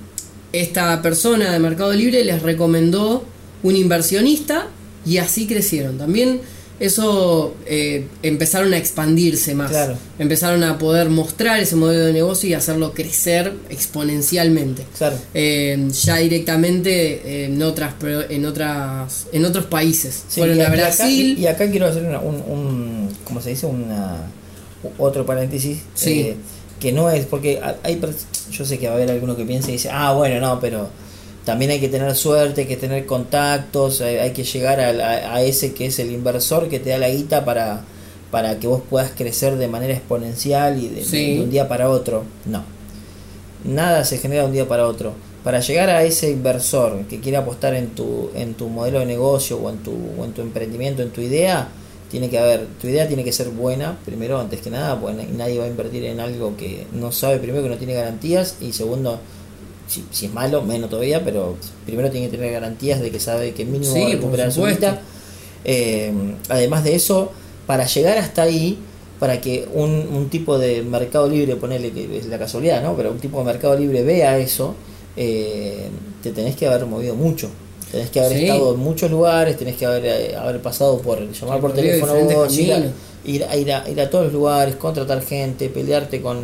esta persona de Mercado Libre les recomendó un inversionista y así crecieron. También eso eh, empezaron a expandirse más. Claro. Empezaron a poder mostrar ese modelo de negocio y hacerlo crecer exponencialmente. claro. Eh, ya directamente eh, en otras en otras en otros países. Sí, Fueron y a acá- Brasil. y acá quiero hacer una- un, un, ¿cómo se dice? Una, otro paréntesis. Sí. eh, que no es, porque hay, yo sé que va a haber alguno que piense y dice, ah, bueno, no, pero también hay que tener suerte, hay que tener contactos, hay, hay que llegar a, a- a ese que es el inversor que te da la guita para, para que vos puedas crecer de manera exponencial y de, Sí. de un día para otro. No. Nada se genera de un día para otro. Para llegar a ese inversor que quiere apostar en tu, en tu modelo de negocio o en tu, o en tu emprendimiento, en tu idea, tiene que haber, tu idea tiene que ser buena, primero, antes que nada, porque na- nadie va a invertir en algo que no sabe, primero que no tiene garantías, y segundo, si, si es malo, menos todavía, pero primero tiene que tener garantías de que sabe que mínimo Sí, va a recuperar su guita. Eh, además de eso, para llegar hasta ahí, para que un, un tipo de mercado libre, ponerle que es la casualidad, ¿no? Pero un tipo de mercado libre vea eso, eh, te tenés que haber movido mucho. Tenés que haber Sí. estado en muchos lugares, tenés que haber, eh, haber pasado por llamar por teléfono vos, ir a, ir, a, ir, a, ir a todos los lugares, contratar gente, pelearte con,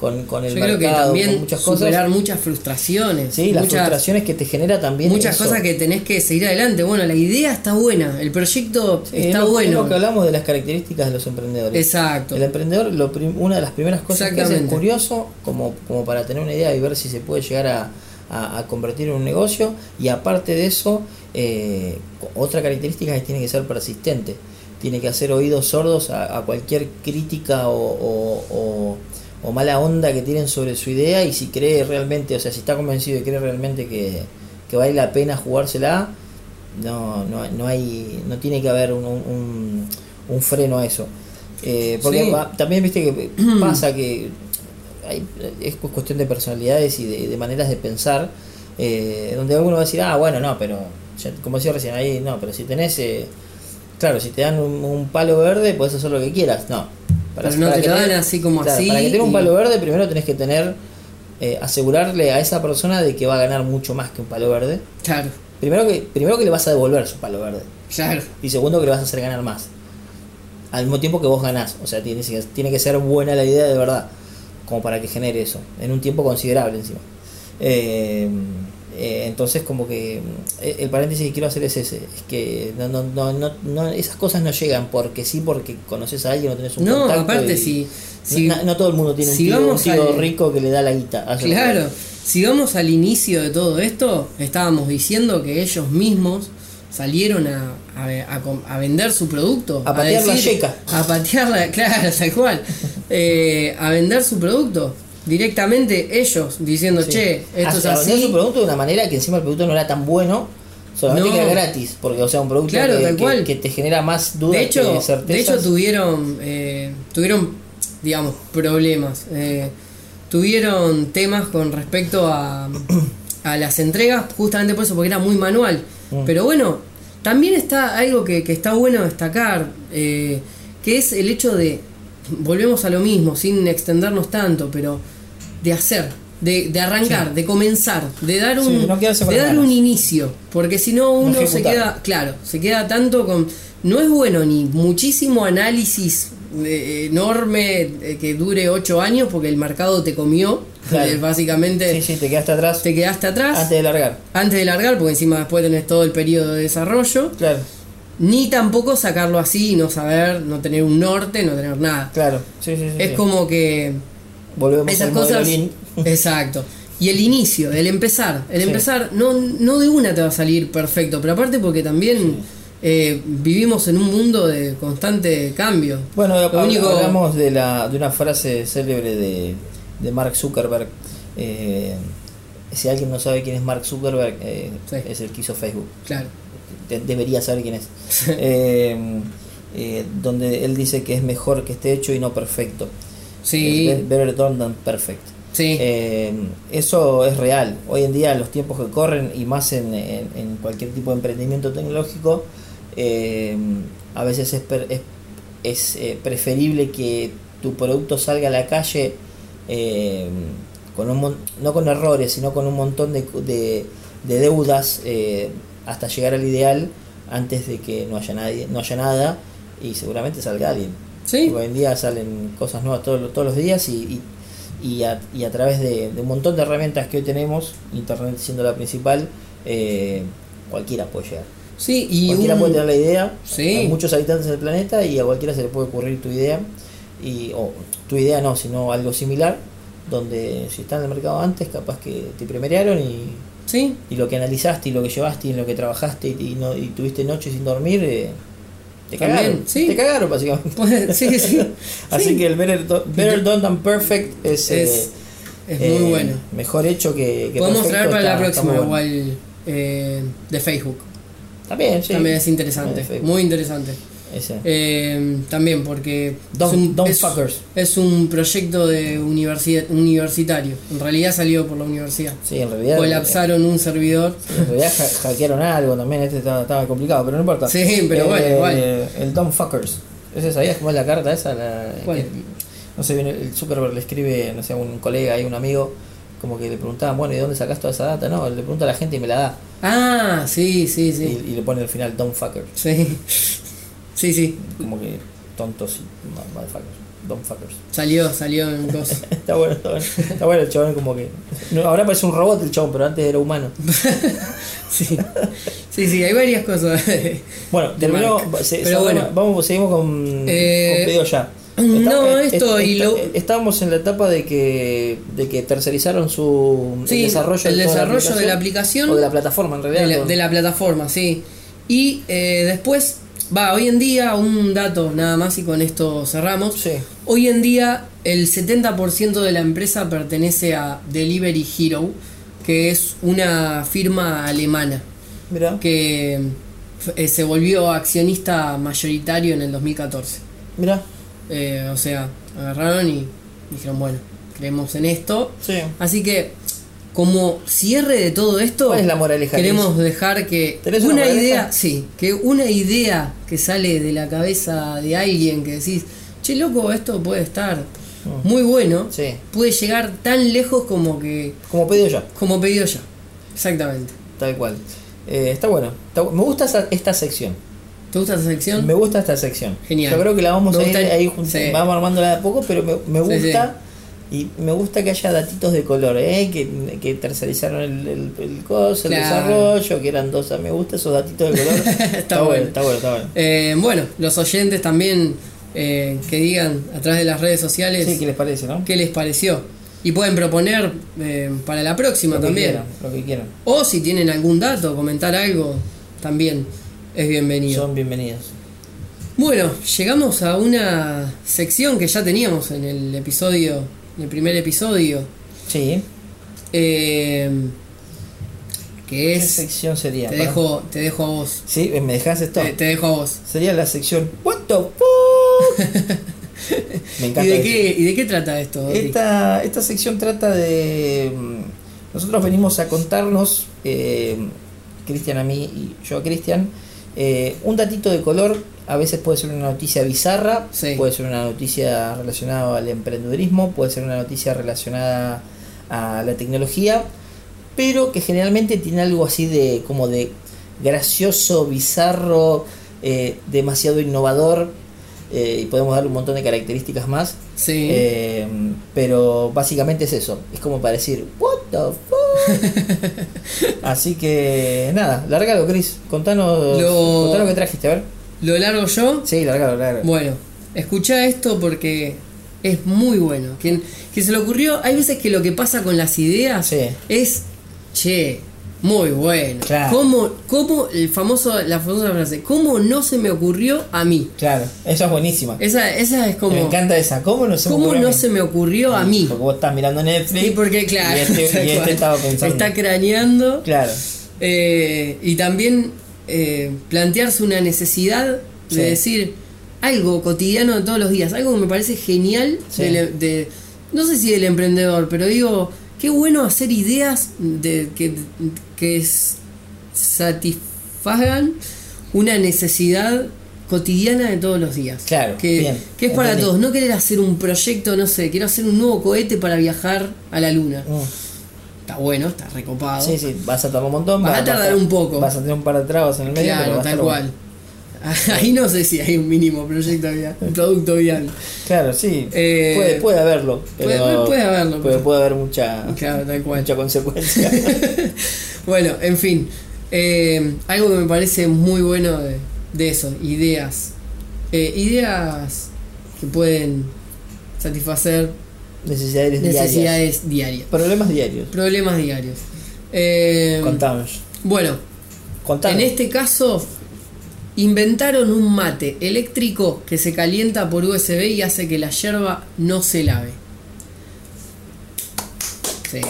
con, con el Yo creo que mercado, con muchas superar cosas. muchas frustraciones. Sí, las muchas, frustraciones que te genera también. muchas eso. cosas que tenés que seguir adelante. Bueno, la idea está buena, el proyecto Sí, es está es bueno. lo que hablamos de las características de los emprendedores. Exacto. El emprendedor, lo prim- una de las primeras cosas que hace es curioso, como, como para tener una idea y ver si se puede llegar a, a- a convertir en un negocio. Y aparte de eso, eh, otra característica es que tiene que ser persistente. Tiene que hacer oídos sordos a, a cualquier crítica o, o- o- o mala onda que tienen sobre su idea. Y si cree realmente, o sea, si está convencido y cree realmente que, que vale la pena jugársela, no, no, no hay no tiene que haber un, un, un freno a eso Eh, porque Sí. va- también viste que pasa que hay- es cu- cuestión de personalidades y de, de maneras de pensar eh, donde alguno va a decir ah bueno no pero ya- como decía recién ahí no pero si tenés eh, claro si te dan un, un palo verde puedes hacer lo que quieras no Pero no te lo dan así como claro, así para que tenga un palo verde primero tenés que tener eh, asegurarle a esa persona de que va a ganar mucho más que un palo verde Claro, Primero que, primero que le vas a devolver su palo verde. claro. Y segundo que le vas a hacer ganar más. Al mismo tiempo que vos ganás. O sea, tiene, tiene que ser buena la idea de verdad. Como para que genere eso. En un tiempo considerable encima. Eh, eh, entonces como que eh, el paréntesis que quiero hacer es ese. Es que no, no, no, no, no- esas cosas no llegan porque sí, porque conoces a alguien o tenés un No, contacto. aparte y- si, si no, no todo el mundo tiene un tío, un tío al- rico que le da la guita. Claro, si vamos al inicio de todo esto, estábamos diciendo que ellos mismos salieron a, a, a a vender su producto. A patear la yeca. A patearla, claro, tal cual. Eh, a vender su producto. Directamente ellos diciendo, Sí. che, esto es Hace- vendió así. su producto de una manera que encima el producto no era tan bueno, solamente No. que era gratis, porque o sea, un producto Claro, que, que- que te genera más dudas De hecho, que de certezas. hecho tuvieron, eh, tuvieron, digamos, problemas. Eh, tuvieron temas con respecto a, a las entregas, justamente por eso, porque era muy manual. Mm. Pero bueno, también está algo que, que está bueno destacar, eh, que es el hecho de, volvemos a lo mismo, sin extendernos tanto, pero de hacer. De, de arrancar, de comenzar, de dar Sí, un, no de dar un inicio, porque si no uno se queda, claro, se queda tanto con. No es bueno ni muchísimo análisis eh, enorme eh, que dure 8 años porque el mercado te comió. Claro. Eh, Básicamente Sí, sí, te quedaste atrás te quedaste atrás antes de largar. antes de largar, porque encima después tenés todo el periodo de desarrollo. Claro, Ni tampoco sacarlo así y no saber, no tener un norte, no tener nada. claro. Sí, sí, sí, Es sí. como que Volvemos esas al cosas. Lean. Exacto. Y el inicio, el empezar. El Sí. empezar, no, no de una te va a salir perfecto, pero aparte porque también eh, vivimos en un mundo de constante cambio. Bueno, Lo único- hablamos de, la, de una frase célebre de, de Mark Zuckerberg. Eh, si alguien no sabe quién es Mark Zuckerberg, eh, Sí. es el que hizo Facebook. Claro. De- debería saber quién es. Donde él dice que es mejor que esté hecho y no perfecto. Sí, Es better done than perfect. sí. Eh, eso es real. Hoy en día, los tiempos que corren y más en, en- en cualquier tipo de emprendimiento tecnológico, eh, a veces es, per- es, es, eh, preferible que tu producto salga a la calle con un mon- no con errores, sino con un montón de, de- de deudas hasta llegar al ideal antes de que no haya nadie, no haya nada y seguramente salga alguien. Sí. Hoy en día salen cosas nuevas todos, todos los días y, y, y a, y a través de, de un montón de herramientas que hoy tenemos, Internet siendo la principal, eh, cualquiera puede llegar. Sí, y cualquiera un- puede tener la idea, Sí. hay muchos habitantes del planeta y a cualquiera se le puede ocurrir tu idea, y, o tu idea no, sino algo similar, donde si está en el mercado antes, capaz que te primerearon y, ¿Sí? y lo que analizaste y lo que llevaste y en lo que trabajaste y, no, y tuviste noches sin dormir, eh, te También, cagaron. sí. Te cagaron, básicamente. Sí, sí. Así Sí. que el Better, Do- Better Done Than Perfect es, eh, Es, es eh, muy bueno. Mejor hecho que, que Podemos traer para la está- próxima muy bueno. igual eh, de Facebook. También, sí. También es interesante, muy interesante. Ese. Eh, también porque Dumb- es, un, es- fuckers. es un proyecto de universidad, universitario. En realidad salió por la universidad. Sí, en realidad. Colapsaron un servidor. En realidad ha- hackearon algo también, este estaba, estaba complicado, pero no importa. Sí, pero bueno, igual. El Dumb Fuckers. ¿Ese sabías cómo es la carta esa? La, ¿Cuál? que- no sé, el Zuckerberg le escribe, no sé, a un colega y un amigo, como que le preguntaban, bueno, ¿y de dónde sacas toda esa data? No, le pregunta a la gente y me la da. Ah, sí, sí, sí. Y, y le pone al final Dumb Fuckers. Sí. Sí, sí. Como que tontos y motherfuckers. Dumb Fuckers. Salió, salió en cosas. está bueno, está bueno. Está bueno el chabón, como que. no, ahora parece un robot el chabón, pero antes era humano. Sí. Sí, sí, hay varias cosas. Bueno, terminó. se- Pero bueno. Vamos, seguimos con, Eh, con pedido ya. no, eh, esto est- y lo- Estábamos en la etapa de que, de que tercerizaron su Sí, el desarrollo, el de, desarrollo de la aplicación. O de la plataforma en realidad. la, de la plataforma, sí. Y eh, después, va, hoy en día, un dato nada más y con esto cerramos. Sí. Hoy en día, el 70% de la empresa pertenece a Delivery Hero, que es una firma alemana Mira. que eh, se volvió accionista mayoritario en el 2014. Mira. Eh, o sea, agarraron y dijeron, bueno, creemos en esto. Sí. Así que, como cierre de todo esto, ¿Cuál es la moraleja, queremos dejar que ¿Tenés una idea, sí, que una idea que sale de la cabeza de alguien que decís, che loco, esto puede estar Mm. muy bueno, Sí. puede llegar tan lejos como que Como pedido ya. como pedido ya. Exactamente. Tal cual. Eh, está bueno. Está me gusta esa- esta sección. ¿Te gusta esa sección? Me gusta esta sección. Genial. Yo creo que la vamos Me a ir gusta- ahí sí. vamos armándola de a poco, pero me, me Sí, gusta. Y me gusta que haya datitos de color, ¿eh? que, que tercerizaron el, el, el coso, el Claro. desarrollo, que eran dos. Me gusta esos datitos de color. está, bueno, bueno. está bueno, está bueno. Eh, bueno, los oyentes también eh, que digan a través de las redes sociales Sí, ¿qué les parece, no? qué les pareció. Y pueden proponer eh, para la próxima Lo que también. quieran, lo que quieran. O si tienen algún dato, comentar algo, también es bienvenido. Son bienvenidos. Bueno, llegamos a una sección que ya teníamos en el episodio, en el primer episodio, Sí. eh, que ¿Qué es... sección sería? Te dejo, te dejo a vos. Sí, me dejas esto. Te, te dejo a vos. Sería la sección What the fuck? me ¿Y encanta. de, eso. qué, ¿Y de qué trata esto? Esta, esta sección trata de. mm, Nosotros venimos a contarnos, eh, Cristian a mí y yo a Cristian, eh, un datito de color. A veces puede ser una noticia bizarra, Sí. puede ser una noticia relacionada al emprendedurismo, puede ser una noticia relacionada a la tecnología, pero que generalmente tiene algo así de como de gracioso, bizarro, eh, demasiado innovador, eh, y podemos darle un montón de características más. Sí. Eh, pero básicamente es eso. Es como para decir, ¿What the fuck? Así que nada, largalo, Chris. Contanos, Lo- contanos qué trajiste, a ver. ¿Lo largo yo? Sí, largalo, largalo. Bueno, escucha esto porque es muy bueno. Quien, que se le ocurrió, hay veces que lo que pasa con las ideas Sí. es, che, muy bueno. Claro. ¿Cómo, cómo el famoso, la famosa frase, ¿cómo no se me ocurrió a mí? Claro, esa es buenísima. Esa, esa es como, Me encanta esa. ¿Cómo no se me ¿cómo ocurrió a no mí? se me ocurrió a mí? Porque vos estás mirando Netflix. Sí, porque claro, Y este, y este estaba pensando. está craneando. Claro. Eh, y también eh, plantearse una necesidad Sí. de decir algo cotidiano de todos los días, algo que me parece genial Sí. del- de, no sé si del emprendedor, pero digo, qué bueno hacer ideas de que, que satisfagan una necesidad cotidiana de todos los días. Claro, Que, bien, que es para entendí. todos, no querer hacer un proyecto, no sé, quiero hacer un nuevo cohete para viajar a la luna. Mm. Está bueno, está recopado. Sí, sí, vas a tardar un montón. Vas a tardar un poco. Vas a tener un par de trabas en el medio. Claro, tal cual. Ahí no sé si hay un mínimo proyecto vial, un producto vial. Claro, sí. Eh, puede, puede haberlo. puede- pero puede haberlo, Puede, puede haber mucha, Claro, tal cual. mucha consecuencia. Bueno, en fin. eh, algo que me parece muy bueno de, de eso, ideas. Eh, ideas que pueden satisfacer Necesidades diarias. necesidades diarias. Problemas diarios. Problemas diarios. Eh, Contanos. bueno, Contanos. en este caso inventaron un mate eléctrico que se calienta por USB y hace que la yerba no se lave. Sí.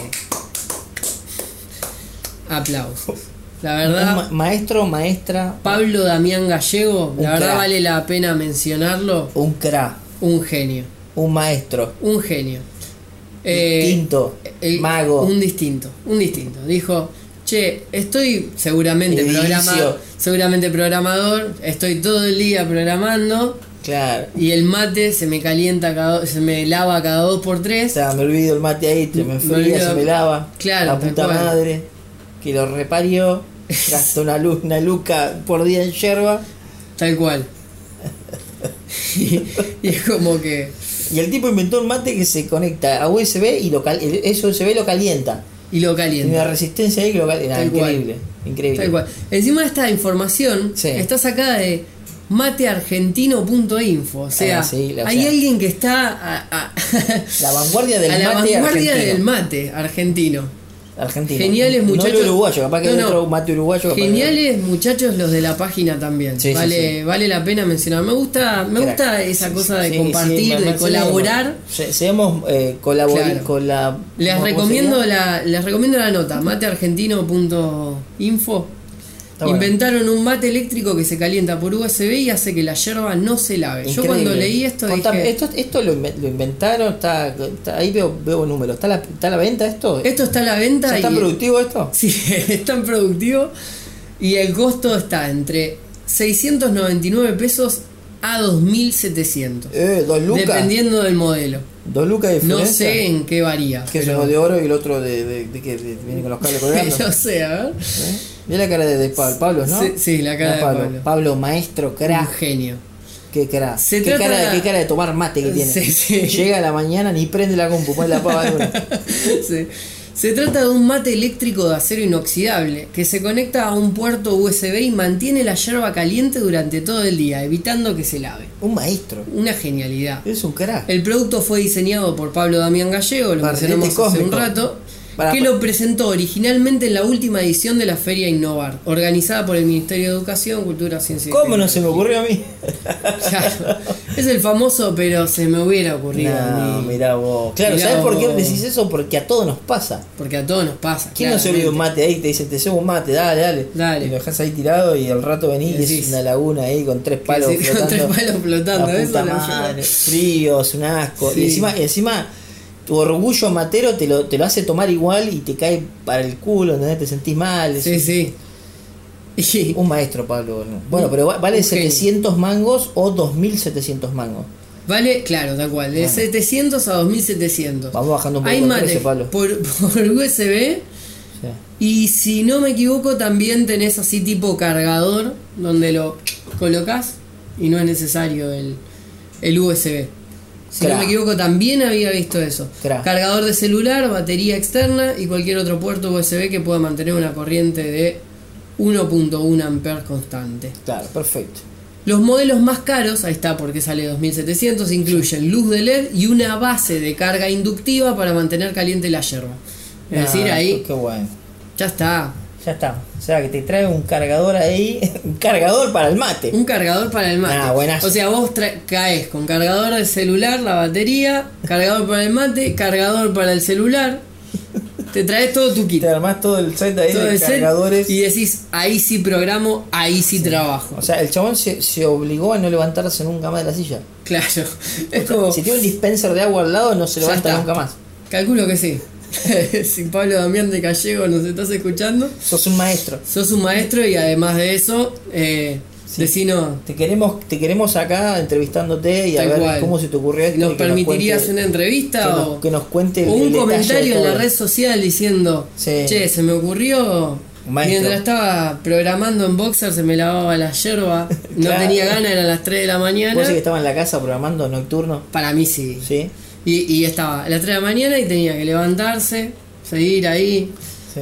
Aplausos. La verdad, ma- maestro, maestra, Pablo Damián Gallego, la verdad vale la pena mencionarlo, un cra, un genio, un maestro, un genio. Eh, distinto, el- mago. Un distinto, un distinto. Dijo, che, estoy seguramente programado, seguramente programador, estoy todo el día programando Claro. y el mate se me calienta cada, se me lava cada dos por O tres. sea, me olvido el mate ahí, se me enfría, se me lava. Claro, La puta madre. Que lo reparió. Gastó una, luz, una luca por día en yerba. Tal cual. y, y es como que. Y el tipo inventó un mate que se conecta a USB y lo cal- USB lo calienta. Y lo Tiene una calienta. resistencia ahí que lo calienta. Tal cual. increíble. Increíble. Tal cual. Encima esta información Sí. está sacada de mateargentino.info. O sea, Ah, sí, la- o hay sea- alguien que está a, a- La vanguardia del a la mate vanguardia argentino. del mate argentino. Argentino. Geniales No muchachos. el uruguayo, capaz que No, no. otro mate uruguayo. que- Geniales muchachos los de la página también. Sí, vale, sí. vale la pena mencionar. Me gusta, me Crack. gusta esa cosa de compartir, de colaborar. se- Seamos eh, colabor Claro. cola- Les ¿cómo recomiendo sería? la, les recomiendo la nota, mateargentino.info. Bueno. Inventaron un mate eléctrico que se calienta por USB y hace que la yerba no se lave. Yo cuando leí esto Contame, dije, esto, esto lo, inven- lo inventaron, está, está- ahí veo, veo números. ¿Está la, está a la venta esto? esto está a la venta ¿Ya ¿Está y productivo esto? sí, es tan productivo y el costo está entre 699 pesos a 2700. Eh, dos lucas. Dependiendo del modelo. Dos lucas de No sé en qué varía. Que es uno de oro y el otro de, de, de que viene con los cables colgando. no sé, a ver. ¿Eh? Mira la cara de, de Pablo, Pablo, ¿no? Sí, sí, la cara de Pablo. Pablo. Pablo, maestro, Un crack. genio. Qué crack. Se qué, cara, qué cara de tomar mate que tiene. Sí, sí. Llega a la mañana ni prende la compu, pone la pava de. Sí. Se trata de un mate eléctrico de acero inoxidable que se conecta a un puerto USB y mantiene la yerba caliente durante todo el día, evitando que se lave. Un maestro. Una genialidad. Es un crack. El producto fue diseñado por Pablo Damián Gallego, lo Barrilete mencionamos hace un rato, Para- que lo presentó originalmente en la última edición de la Feria Innovar, organizada por el Ministerio de Educación, Cultura, Ciencia y ¿Cómo no se me ocurrió a mí? Claro. Es el famoso, pero se me hubiera ocurrido a No, mí. mirá vos. Claro, Mirá ¿sabes por qué decís eso? Porque a todos nos pasa. Porque a todos nos pasa. ¿Quién no se olvida un mate ahí? Te dicen, te llevo un mate, dale, dale. Dale. Y lo dejas ahí tirado y al rato venís y Decís. es una laguna ahí con tres palos sí, con flotando. tres palos flotando, La puta madre, frío, es un asco. Sí. Y encima, y encima tu orgullo matero te lo, te lo hace tomar igual y te cae para el culo, ¿entendés? Te sentís mal. es Sí, sí. Y- Un maestro, Pablo. Bueno, pero va- vale genio. 700 mangos o 2700 mangos. Vale, claro, tal cual. De Bueno. 700 a 2700. Vamos bajando un poco Hay precio, Pablo. por, por USB. Sí. Y si no me equivoco, también tenés así tipo cargador, donde lo colocas y no es necesario el, el USB. Si no me equivoco, también había visto eso. Cargador de celular, batería externa y cualquier otro puerto USB que pueda mantener una corriente de 1.1 amperes constante. Claro, perfecto. Los modelos más caros, ahí está porque sale 2700, incluyen luz de LED y una base de carga inductiva para mantener caliente la yerba. Es decir, Ah, ahí Qué bueno. ya está. Ya está. O sea, que te trae un cargador ahí. un cargador para el mate. Un cargador para el mate. Ah, buenazo. O sea, vos caes con cargador de celular, la batería, cargador para el mate, cargador para el celular. Te traes todo tu kit. Te armás todo el set ahí todo de el set, cargadores. y decís, ahí sí programo, ahí sí, trabajo. O sea, el chabón se, se obligó a no levantarse nunca más de la silla. Claro. Es como. Si tiene un dispenser de agua al lado, no se levanta nunca más. Calculo que sí. si Pablo Damián de Gallego nos estás escuchando, Sos un maestro. sos un maestro y además de eso, eh, Sí. Te queremos, te queremos acá entrevistándote y a ver cual. cómo se te ocurrió esto. ¿nos permitirías cuente- una entrevista que o, nos, que nos cuente o un comentario en la red social diciendo, Sí. che, se me ocurrió Maestro. mientras estaba programando en Boxer, se me lavaba la yerba, no Claro. tenía ganas, eran las 3 de la mañana. Vos sí que estaba en la casa programando nocturno. Para mí sí. Sí. Y, y estaba a las 3 de la mañana y tenía que levantarse, seguir ahí, Sí.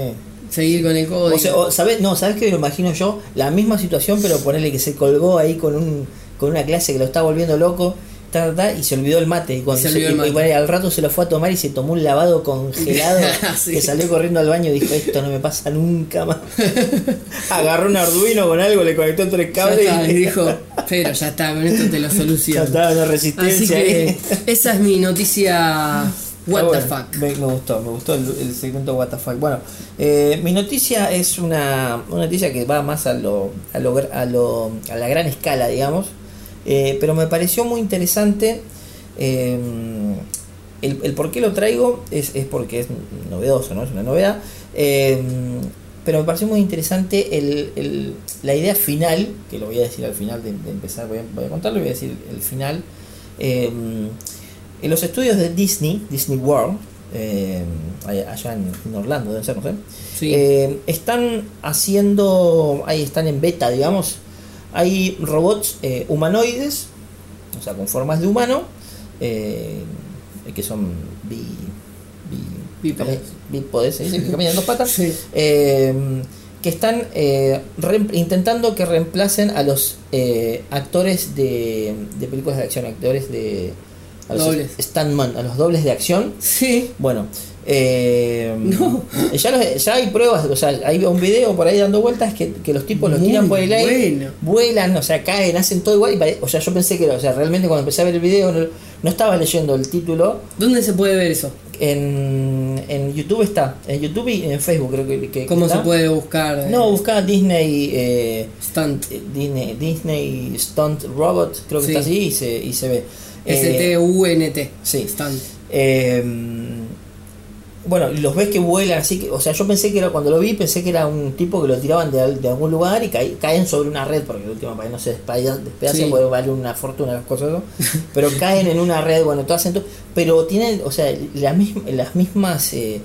seguir con el código. O sea, o, ¿sabés? No, ¿sabes qué me lo imagino yo? La misma situación, pero ponerle que se colgó ahí con un con una clase que lo está volviendo loco ta, ta, y se olvidó el mate. Y, cuando Se se- olvidó el y- mate. y bueno, al rato se lo fue a tomar y se tomó un lavado congelado. Sí. Que salió corriendo al baño y dijo: Esto no me pasa nunca más. Agarró un Arduino con algo, le conectó tres Ya cables está, y dijo, pero ya está, con esto te lo ya soluciono. estaba una Así resistencia que ahí. esa es mi noticia What Está the fuck. Me, me gustó, me gustó el, el segmento What the fuck. Bueno, eh, mi noticia es una, una noticia que va más a lo, a lo, a lo- a la gran escala, digamos. Eh, pero me pareció muy interesante. eh, el, el por qué lo traigo es, es porque es novedoso, ¿no? Es una novedad. eh, pero me pareció muy interesante el, el- la idea final, que lo voy a decir al final de, de empezar, voy a, voy a contarlo, voy a decir el final. eh, en los estudios de Disney, Disney World, eh, allá en, en Orlando, deben ser, no sé, Sí. eh, están haciendo, ahí están en beta, digamos, hay robots eh, humanoides, o sea, con formas de humano, eh, que son bi, bi- se dice, que caminan dos patas, Sí. eh, que están eh, intentando que reemplacen a los actores de, de películas de acción, actores de... A los Dobles. stuntman, a los dobles de acción. Sí. Bueno, eh, No. ya, los- ya hay pruebas, o sea, hay un video por ahí dando vueltas que, que los tipos los Muy tiran por el aire, bueno. vuelan, o sea, caen, hacen todo igual. y o sea, yo pensé que era, o sea, realmente cuando empecé a ver el video no, no estaba leyendo el título. ¿Dónde se puede ver eso? En, en YouTube está, en YouTube y en Facebook creo que, que ¿Cómo está. se puede buscar? eh, No, busca Disney, eh, Stunt. Disney, Disney Stunt Robot, creo que Sí. está así y se, y se ve. Eh, S-T-U-N-T. sí. Stunt. Eh, bueno, los ves que vuelan así que, o sea, yo pensé que era cuando lo vi, pensé que era un tipo que lo tiraban de, al- de algún lugar y caí- caen sobre una red, porque el último para que no se despedaza Sí. puede valer una fortuna las cosas, ¿no? pero caen en una red, bueno, todo hacen todo, pero tienen, o sea, las mismas eh,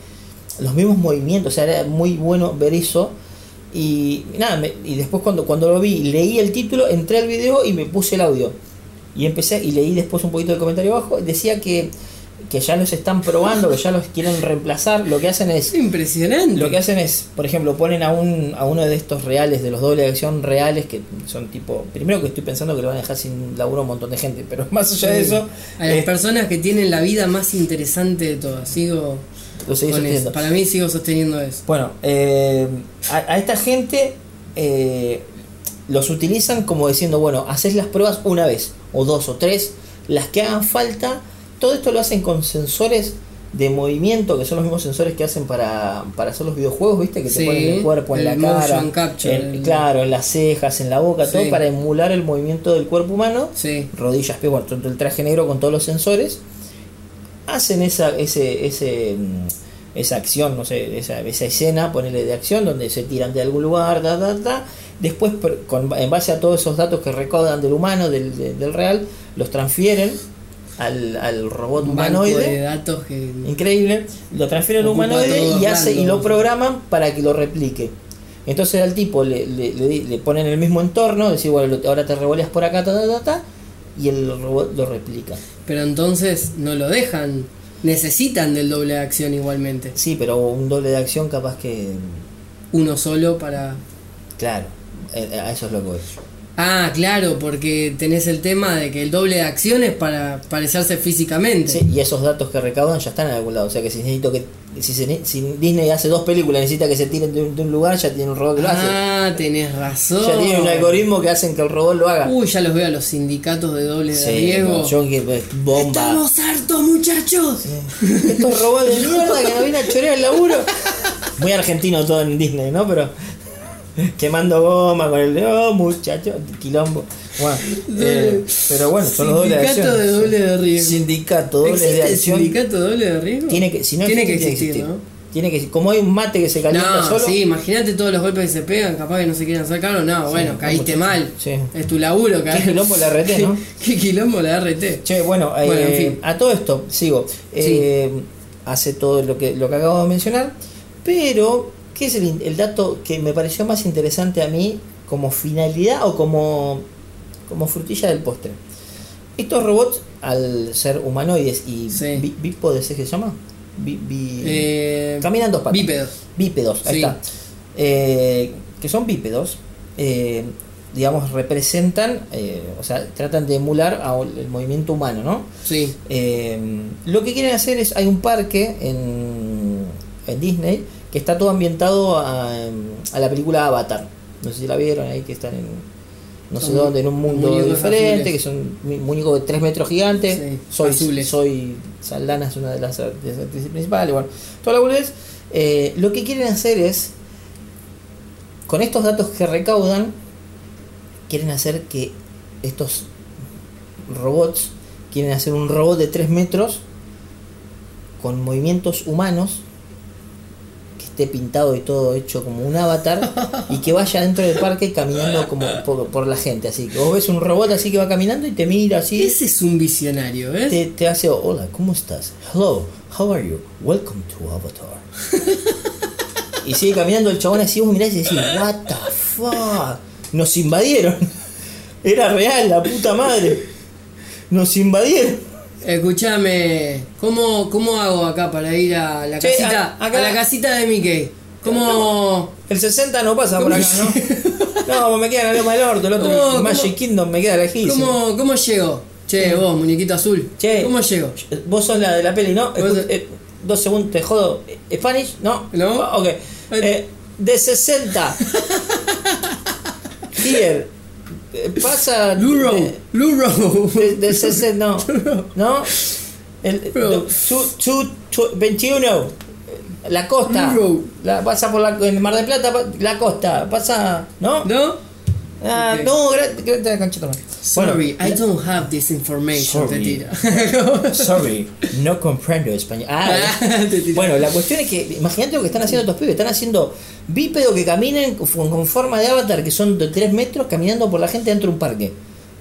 los mismos movimientos, o sea, era muy bueno ver eso. Y nada, me- y después cuando, cuando lo vi, leí el título, entré al video y me puse el audio. Y empecé y leí después un poquito del comentario abajo. Decía que, que ya los están probando, que ya los quieren reemplazar. Lo que hacen es. Es impresionante. Lo que hacen es, por ejemplo, ponen a un a uno de estos reales, de los dobles de acción reales, que son tipo. Primero que estoy pensando que lo van a dejar sin laburo a un montón de gente, pero más allá de eso, A las eh, personas que tienen la vida más interesante de todas. Sigo lo seguís con sosteniendo. eso. Para mí sigo sosteniendo eso. Bueno, eh, a, a esta gente eh, los utilizan como diciendo, bueno, haces las pruebas una vez, o dos, o tres, las que hagan falta. Todo esto lo hacen con sensores de movimiento, que son los mismos sensores que hacen para, para hacer los videojuegos, ¿viste? Que te ponen el cuerpo en el la cara, capture, en- el- claro, en las cejas, en la boca, todo para emular el movimiento del cuerpo humano Sí. rodillas, pies, bueno, el traje negro con todos los sensores, hacen esa, ese, ese, mm, esa acción, no sé, esa, esa escena, ponerle de acción, donde se tiran de algún lugar, da, da, da. después con, en base a todos esos datos que recaudan del humano, del, de- del real, los transfieren al, al robot Un banco de humanoide. datos que. Increíble, lo transfieren al humanoide y, hace, y lo programan para que lo replique. Entonces al tipo le, le, le ponen el mismo entorno, decir, bueno, ahora te revoleas por acá, ta, ta, ta, ta, y el robot lo replica. Pero entonces no lo dejan. Necesitan del doble de acción igualmente. Sí, pero un doble de acción capaz que... Uno solo para. Claro, eh, a eso es lo que voy. Ah, claro, porque tenés el tema de que el doble de acción es para parecerse físicamente. Sí, y esos datos que recaudan ya están en algún lado. O sea que si necesito que... Si, se si Disney hace dos películas necesita que se tiren de un, de un lugar, ya tiene un robot que lo hace. Ah, tenés razón. Ya tiene un algoritmo que hacen que el robot lo haga. Uy, ya los veo a los sindicatos de doble de Sí, riesgo. no, yo que pues, bomba. Estamos hartos, muchachos. Estos robots de mierda que nos vienen a chorear el laburo. Muy argentino todo en Disney, ¿no? Pero quemando goma con el oh muchacho, quilombo. Bueno, eh, pero bueno, son los dobles de acción. de doble de riesgo. Sindicato dobles de ¿Existe el acción. sindicato doble de riesgo? Tiene que, si no tiene que existir, ¿no? Tiene que como hay un mate que se calienta No, solo. sí, imagínate todos los golpes que se pegan, capaz que no se quieren hacer cargo. No, bueno, no, caíste mal. Sí. Es tu laburo, Qué quilombo la RT, ¿no? Qué quilombo la RT. Che, bueno, eh, Bueno, en fin. a todo esto, sigo. Eh, Hace todo lo que, lo que acabo de mencionar, pero, ¿qué es el, el dato que me pareció más interesante a mí como finalidad o como, como frutilla del postre? Estos robots, al ser humanoides y Sí. bípodes, ¿es que se llama? Bi- bi- Eh, Caminan dos patas. Bípedos. Bípedos, ahí Sí. está. Eh, que son bípedos. eh, digamos, representan, o sea, tratan de emular al el movimiento humano, ¿no? Sí. Lo que quieren hacer es, hay un parque en, en Disney que está todo ambientado a, a la película Avatar. No sé si la vieron ahí, que están en no sé dónde, en un mundo diferente, azules. que son mu- muñecos de 3 metros gigantes. Sí, soy, azules. soy Saldana, es una de las, actrices principales. Bueno, toda la boludez. Eh, lo que quieren hacer es, con estos datos que recaudan, quieren hacer que estos robots, quieren hacer un robot de 3 metros con movimientos humanos, esté pintado y todo hecho como un avatar, y que vaya dentro del parque caminando como por, por la gente. Así que vos ves un robot así que va caminando y te mira así. Ese es un visionario, ¿eh? Te, te hace, hola, ¿cómo estás? Hello, how are you? Welcome to Avatar. y sigue caminando el chabón así, vos mirás y decís, what the fuck? Nos invadieron. Era real, la puta madre. Nos invadieron. Escuchame, ¿cómo, ¿cómo hago acá para ir a la Che, casita, a- acá- a la casita de Mickey? ¿Cómo? El 60 no pasa por acá, ¿no? No, pues me queda la Loma del Orto, el otro ¿Cómo- el Magic cómo- Kingdom me queda lejísimo. ¿Cómo, cómo llego? Che, vos, muñequito azul. Che. ¿Cómo llego? Vos sos la de la peli, ¿no? Escu- eh, dos segundos, te jodo. Eh, ¿Spanish? ¿No? No. Ok. Eh, de 60. Here. Eh, Pasa. Luro, De, Luro. de, de 60, no. ¿No? El, Bro. tu- tu- tu- 21. La costa. Bro. La, pasa por la, en Mar del Plata, la costa. Pasa. ¿No? ¿No? Ah, no, gra- gra- la concha toma. Sorry, Bueno, I don't have this information. Sorry. no comprendo español. Ah, Te tira. bueno, la cuestión es que, imagínate lo que están haciendo estos pibes, están haciendo bípedos que caminen con, con forma de avatar, que son de 3 metros, caminando por la gente dentro de un parque.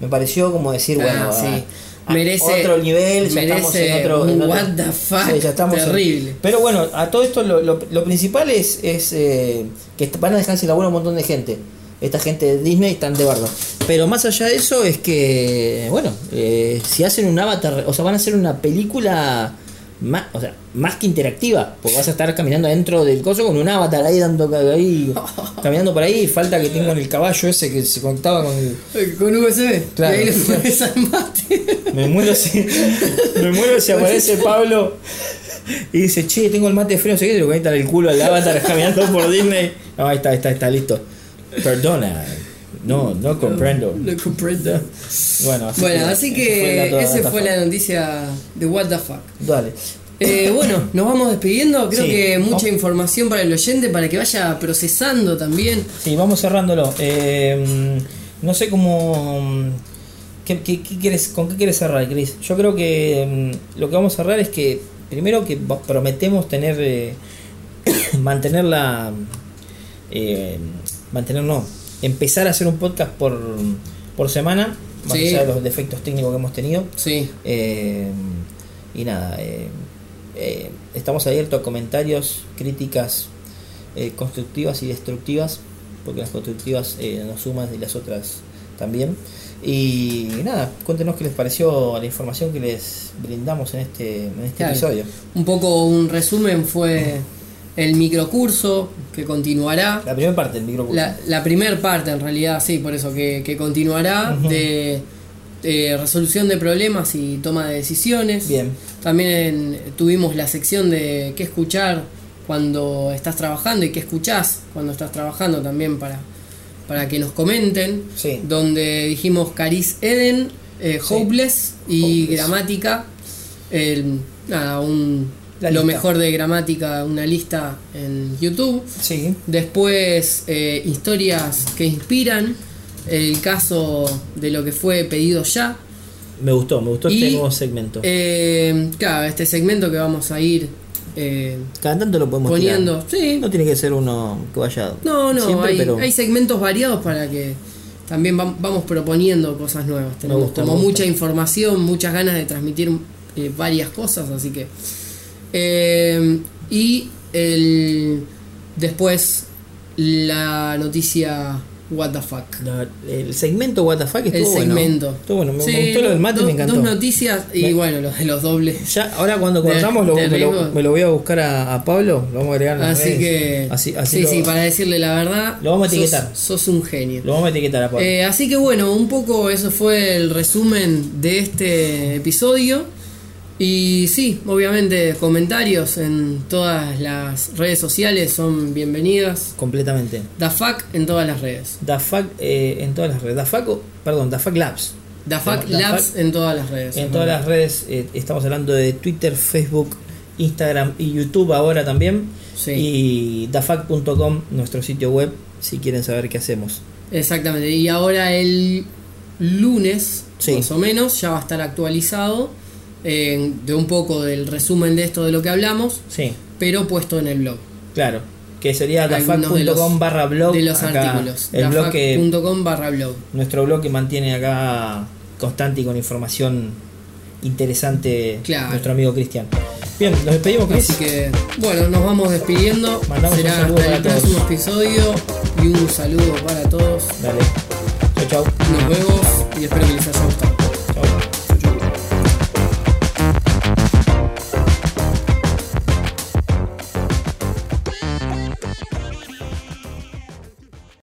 Me pareció como decir, Ah, bueno, sí. ah, ah, Merece- otro nivel, ya merece estamos en otro... en otro- what the fuck Sí, ya estamos en- terrible. Pero bueno, a todo esto lo, lo- lo principal es, es eh, que van a dejar sin laburo a un montón de gente. Esta gente de Disney están de bardo. Pero más allá de eso es que, bueno, eh, si hacen un avatar, o sea, van a hacer una película más, o sea, más que interactiva, porque vas a estar caminando dentro del coso con un avatar ahí dando ahí, caminando por ahí, falta que tengan el caballo ese que se conectaba con el, Con USB. Claro. Y ahí le me muero si, me muero si aparece Pablo y dice, che, tengo el mate frío, no sé qué, te lo conectan el culo al avatar caminando por Disney. No, ahí está, ahí está, está listo. Perdona, no, no comprendo. No comprendo. Bueno, así Bueno, que, así que fue esa fue la noticia de What the fuck. Dale. Eh, bueno, nos vamos despidiendo. Creo Sí. que mucha información para el oyente para que vaya procesando también. Sí, vamos cerrándolo. Eh, no sé cómo. ¿qué, qué- qué quieres, ¿Con qué quieres cerrar, Chris? Yo creo que mm, lo que vamos a cerrar es que, primero, que prometemos tener. eh, mantener la. eh, mantener, no. Empezar a hacer un podcast por, por semana, más Sí. allá de los defectos técnicos que hemos tenido. Sí. Eh, y nada, eh, eh, estamos abiertos a comentarios, críticas eh, constructivas y destructivas, porque las constructivas eh, nos suman y las otras también. Y nada, cuéntenos qué les pareció la información que les brindamos en este, en este Claro. episodio. Un poco un resumen fue el microcurso que continuará. La primera parte del microcurso. La, la primer parte, en realidad, sí, por eso que, que continuará de, de resolución de problemas y toma de decisiones. Bien, También tuvimos la sección de qué escuchar cuando estás trabajando y qué escuchás cuando estás trabajando también para, para que nos comenten. Sí. Donde dijimos Caris Eden, eh, Sí. Hopeless y Hopeless. gramática. El- nada, un, lo lista. mejor de gramática, una lista en YouTube. sí, Después, eh, historias que inspiran. El caso de lo que fue pedido ya. me gustó, me gustó Y, este nuevo segmento. Eh, claro, este segmento que vamos a ir eh, Cada tanto lo podemos poniendo. tirar. Sí, No tiene que ser uno que vaya no, no, siempre, hay, pero hay segmentos variados para que también vam- vamos proponiendo cosas nuevas. Tenemos gusta, como me gusta. mucha información, muchas ganas de transmitir eh, varias cosas, así que. Eh, y el, después la noticia What the fuck. La- el segmento What the fuck estuvo El bueno. segmento. Estuvo bueno. Me, Sí, me gustó lo del mate, dos- me encantó. Dos noticias y Me- bueno, los de los dobles. Ya, ahora cuando cortamos lo, me, lo, riesgo. me lo voy a buscar a, a Pablo, lo vamos a agregar en las Así redes. que. Así, así sí, lo, sí, para decirle la verdad. Lo vamos a sos- etiquetar. Sos, un genio. lo vamos a etiquetar a Pablo. Eh, así que bueno, un poco eso fue el resumen de este episodio. Y sí, obviamente comentarios en todas las redes sociales son bienvenidas. Completamente. Da fuck en todas las redes. Da fuck eh, en todas las redes. Da fuck, o- perdón, Da fuck Labs. Da fuck Da labs en todas las redes. En todas las redes eh, estamos hablando de Twitter, Facebook, Instagram y YouTube ahora también. Sí. Y dafuck.com, nuestro sitio web, si quieren saber qué hacemos. Exactamente. Y ahora el lunes, Sí. más o menos, ya va a estar actualizado eh, de un poco del resumen de esto de lo que hablamos, Sí, pero puesto en el blog. claro. Que sería dafuck.com barra blog. de los acá, artículos. El blog que, dafac.com barra blog. nuestro blog que mantiene acá constante y con información interesante Claro. nuestro amigo Cristian. Bien, nos despedimos, Chris. Así que, bueno, nos vamos despidiendo. Mandamos un Será saludo hasta para el todos. próximo episodio y un saludo para todos. Dale. Chau, chau. Nos vemos y espero que les haya